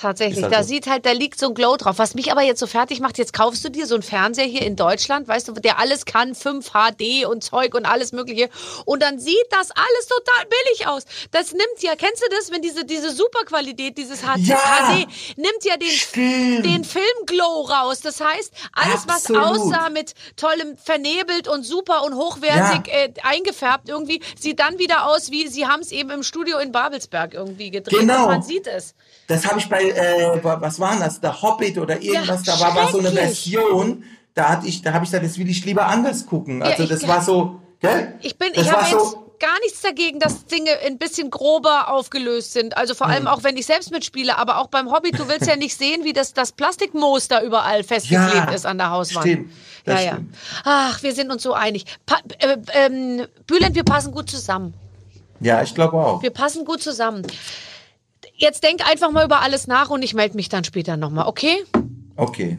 Tatsächlich, halt da so. sieht halt, da liegt so ein Glow drauf. Was mich aber jetzt so fertig macht, jetzt kaufst du dir so einen Fernseher hier in Deutschland, weißt du, der alles kann, 5 HD und Zeug und alles mögliche. Und dann sieht das alles total billig aus. Das nimmt ja, kennst du das, wenn diese, diese Superqualität, dieses HD, Ja. HD nimmt ja den, Stimmt. den Filmglow raus. Das heißt, alles, Absolut. was aussah mit tollem vernebelt und super und hochwertig Ja. äh, eingefärbt irgendwie, sieht dann wieder aus, wie sie haben es eben im Studio in Babelsberg irgendwie gedreht. Genau. Und man sieht es. Das habe ich bei, äh, wa- was war denn das? Der Hobbit oder irgendwas, Ja, da war, war so eine. Version, da hatte ich, da habe ich gesagt, das will ich lieber anders gucken. Also ich- das war so, gell? Ich bin, das ich habe jetzt so, gar nichts dagegen, dass Dinge ein bisschen grober aufgelöst sind. Also vor Hm. allem auch, wenn ich selbst mitspiele, aber auch beim Hobby, du willst ja nicht sehen, wie das, das Plastikmoos da überall festgeklebt Ja, ist an der Hauswand. stimmt, Ja, ja. stimmt. Ach, wir sind uns so einig. Pa äh, ähm, Bülent, wir passen gut zusammen. ja, ich glaube auch. Wir passen gut zusammen. Jetzt denk einfach mal über alles nach und ich melde mich dann später nochmal, okay? Okay.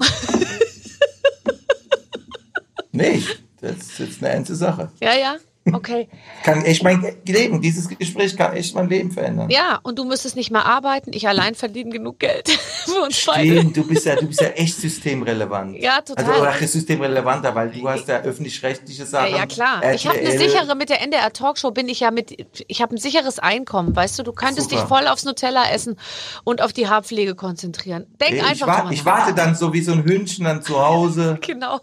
[laughs] nee, das ist jetzt eine ernste Sache. Ja, ja. Okay. [laughs] Kann echt mein Leben, dieses Gespräch kann echt mein Leben verändern. Ja, und du müsstest nicht mehr arbeiten. Ich allein verdiene genug Geld [laughs] für uns beide. Stimmt, du bist ja, du bist ja echt systemrelevant. Ja, total. Also oder systemrelevanter, weil du hast ja öffentlich-rechtliche Sachen. Ja, ja klar. Ich habe eine RTL. sichere, mit der NDR Talkshow bin ich ja mit, ich habe ein sicheres Einkommen, weißt du, du könntest Super. dich voll aufs Nutella essen und auf die Haarpflege konzentrieren. Denk Ich, einfach wa drüber ich warte dann so wie so ein Hündchen dann zu Hause, [laughs] Genau.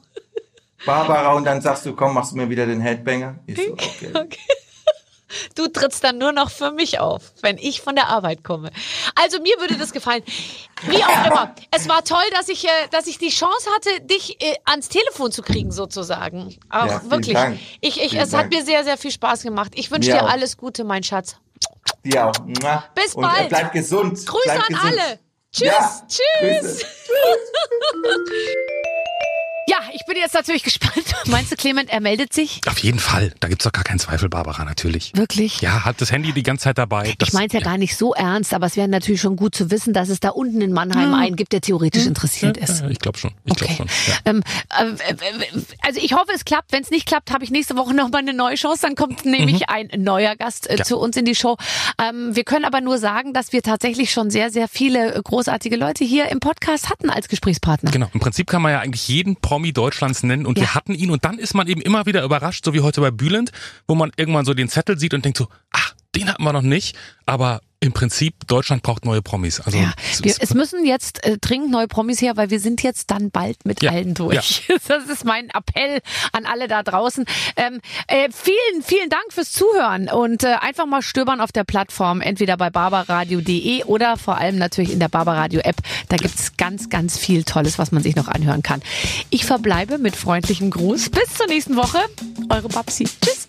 Barbara, und dann sagst du, komm, machst du mir wieder den Headbanger? Ich so, okay. Okay. Du trittst dann nur noch für mich auf, wenn ich von der Arbeit komme. Also mir würde das gefallen. Wie auch immer. Es war toll, dass ich, äh, dass ich die Chance hatte, dich äh, ans Telefon zu kriegen, sozusagen. Auch Ja, wirklich. Dank. Ich, ich, Vielen es hat Dank. mir sehr, sehr viel Spaß gemacht. Ich wünsche dir auch. alles Gute, mein Schatz. Dir auch. Bis und, äh, bald. bleib gesund. Grüße bleib an gesund. alle. Tschüss, Ja, tschüss. [laughs] Ja, ich bin jetzt natürlich [laughs] gespannt. Meinst du, Clement, er meldet sich? Auf jeden Fall. Da gibt's doch gar keinen Zweifel, Barbara, natürlich. Wirklich? Ja, hat das Handy die ganze Zeit dabei. Das, Ich meine es ja gar nicht so ernst, aber es wäre natürlich schon gut zu wissen, dass es da unten in Mannheim einen gibt, der theoretisch interessiert ist. Ja, ich glaube schon. Ich Okay. glaube schon. Ja. Ähm, äh, also ich hoffe, es klappt. Wenn es nicht klappt, habe ich nächste Woche noch mal eine neue Chance. Dann kommt nämlich ein neuer Gast äh, Ja. zu uns in die Show. Ähm, wir können aber nur sagen, dass wir tatsächlich schon sehr, sehr viele äh, großartige Leute hier im Podcast hatten als Gesprächspartner. Genau. Im Prinzip kann man ja eigentlich jeden Promi Deutschlands nennen und Ja. wir hatten ihn und dann ist man eben immer wieder überrascht, so wie heute bei Bülent, wo man irgendwann so den Zettel sieht und denkt so, ach, den hatten wir noch nicht, aber im Prinzip Deutschland braucht neue Promis. Also Ja, es wir, es müssen jetzt äh, dringend neue Promis her, weil wir sind jetzt dann bald mit Ja, allen durch. [laughs] Das ist mein Appell an alle da draußen. Ähm, äh, vielen, vielen Dank fürs Zuhören und äh, einfach mal stöbern auf der Plattform, entweder bei barbaradio.de oder vor allem natürlich in der Barbaradio App. Da gibt's ganz, ganz viel Tolles, was man sich noch anhören kann. Ich verbleibe mit freundlichem Gruß. Bis zur nächsten Woche. Eure Babsi. Tschüss.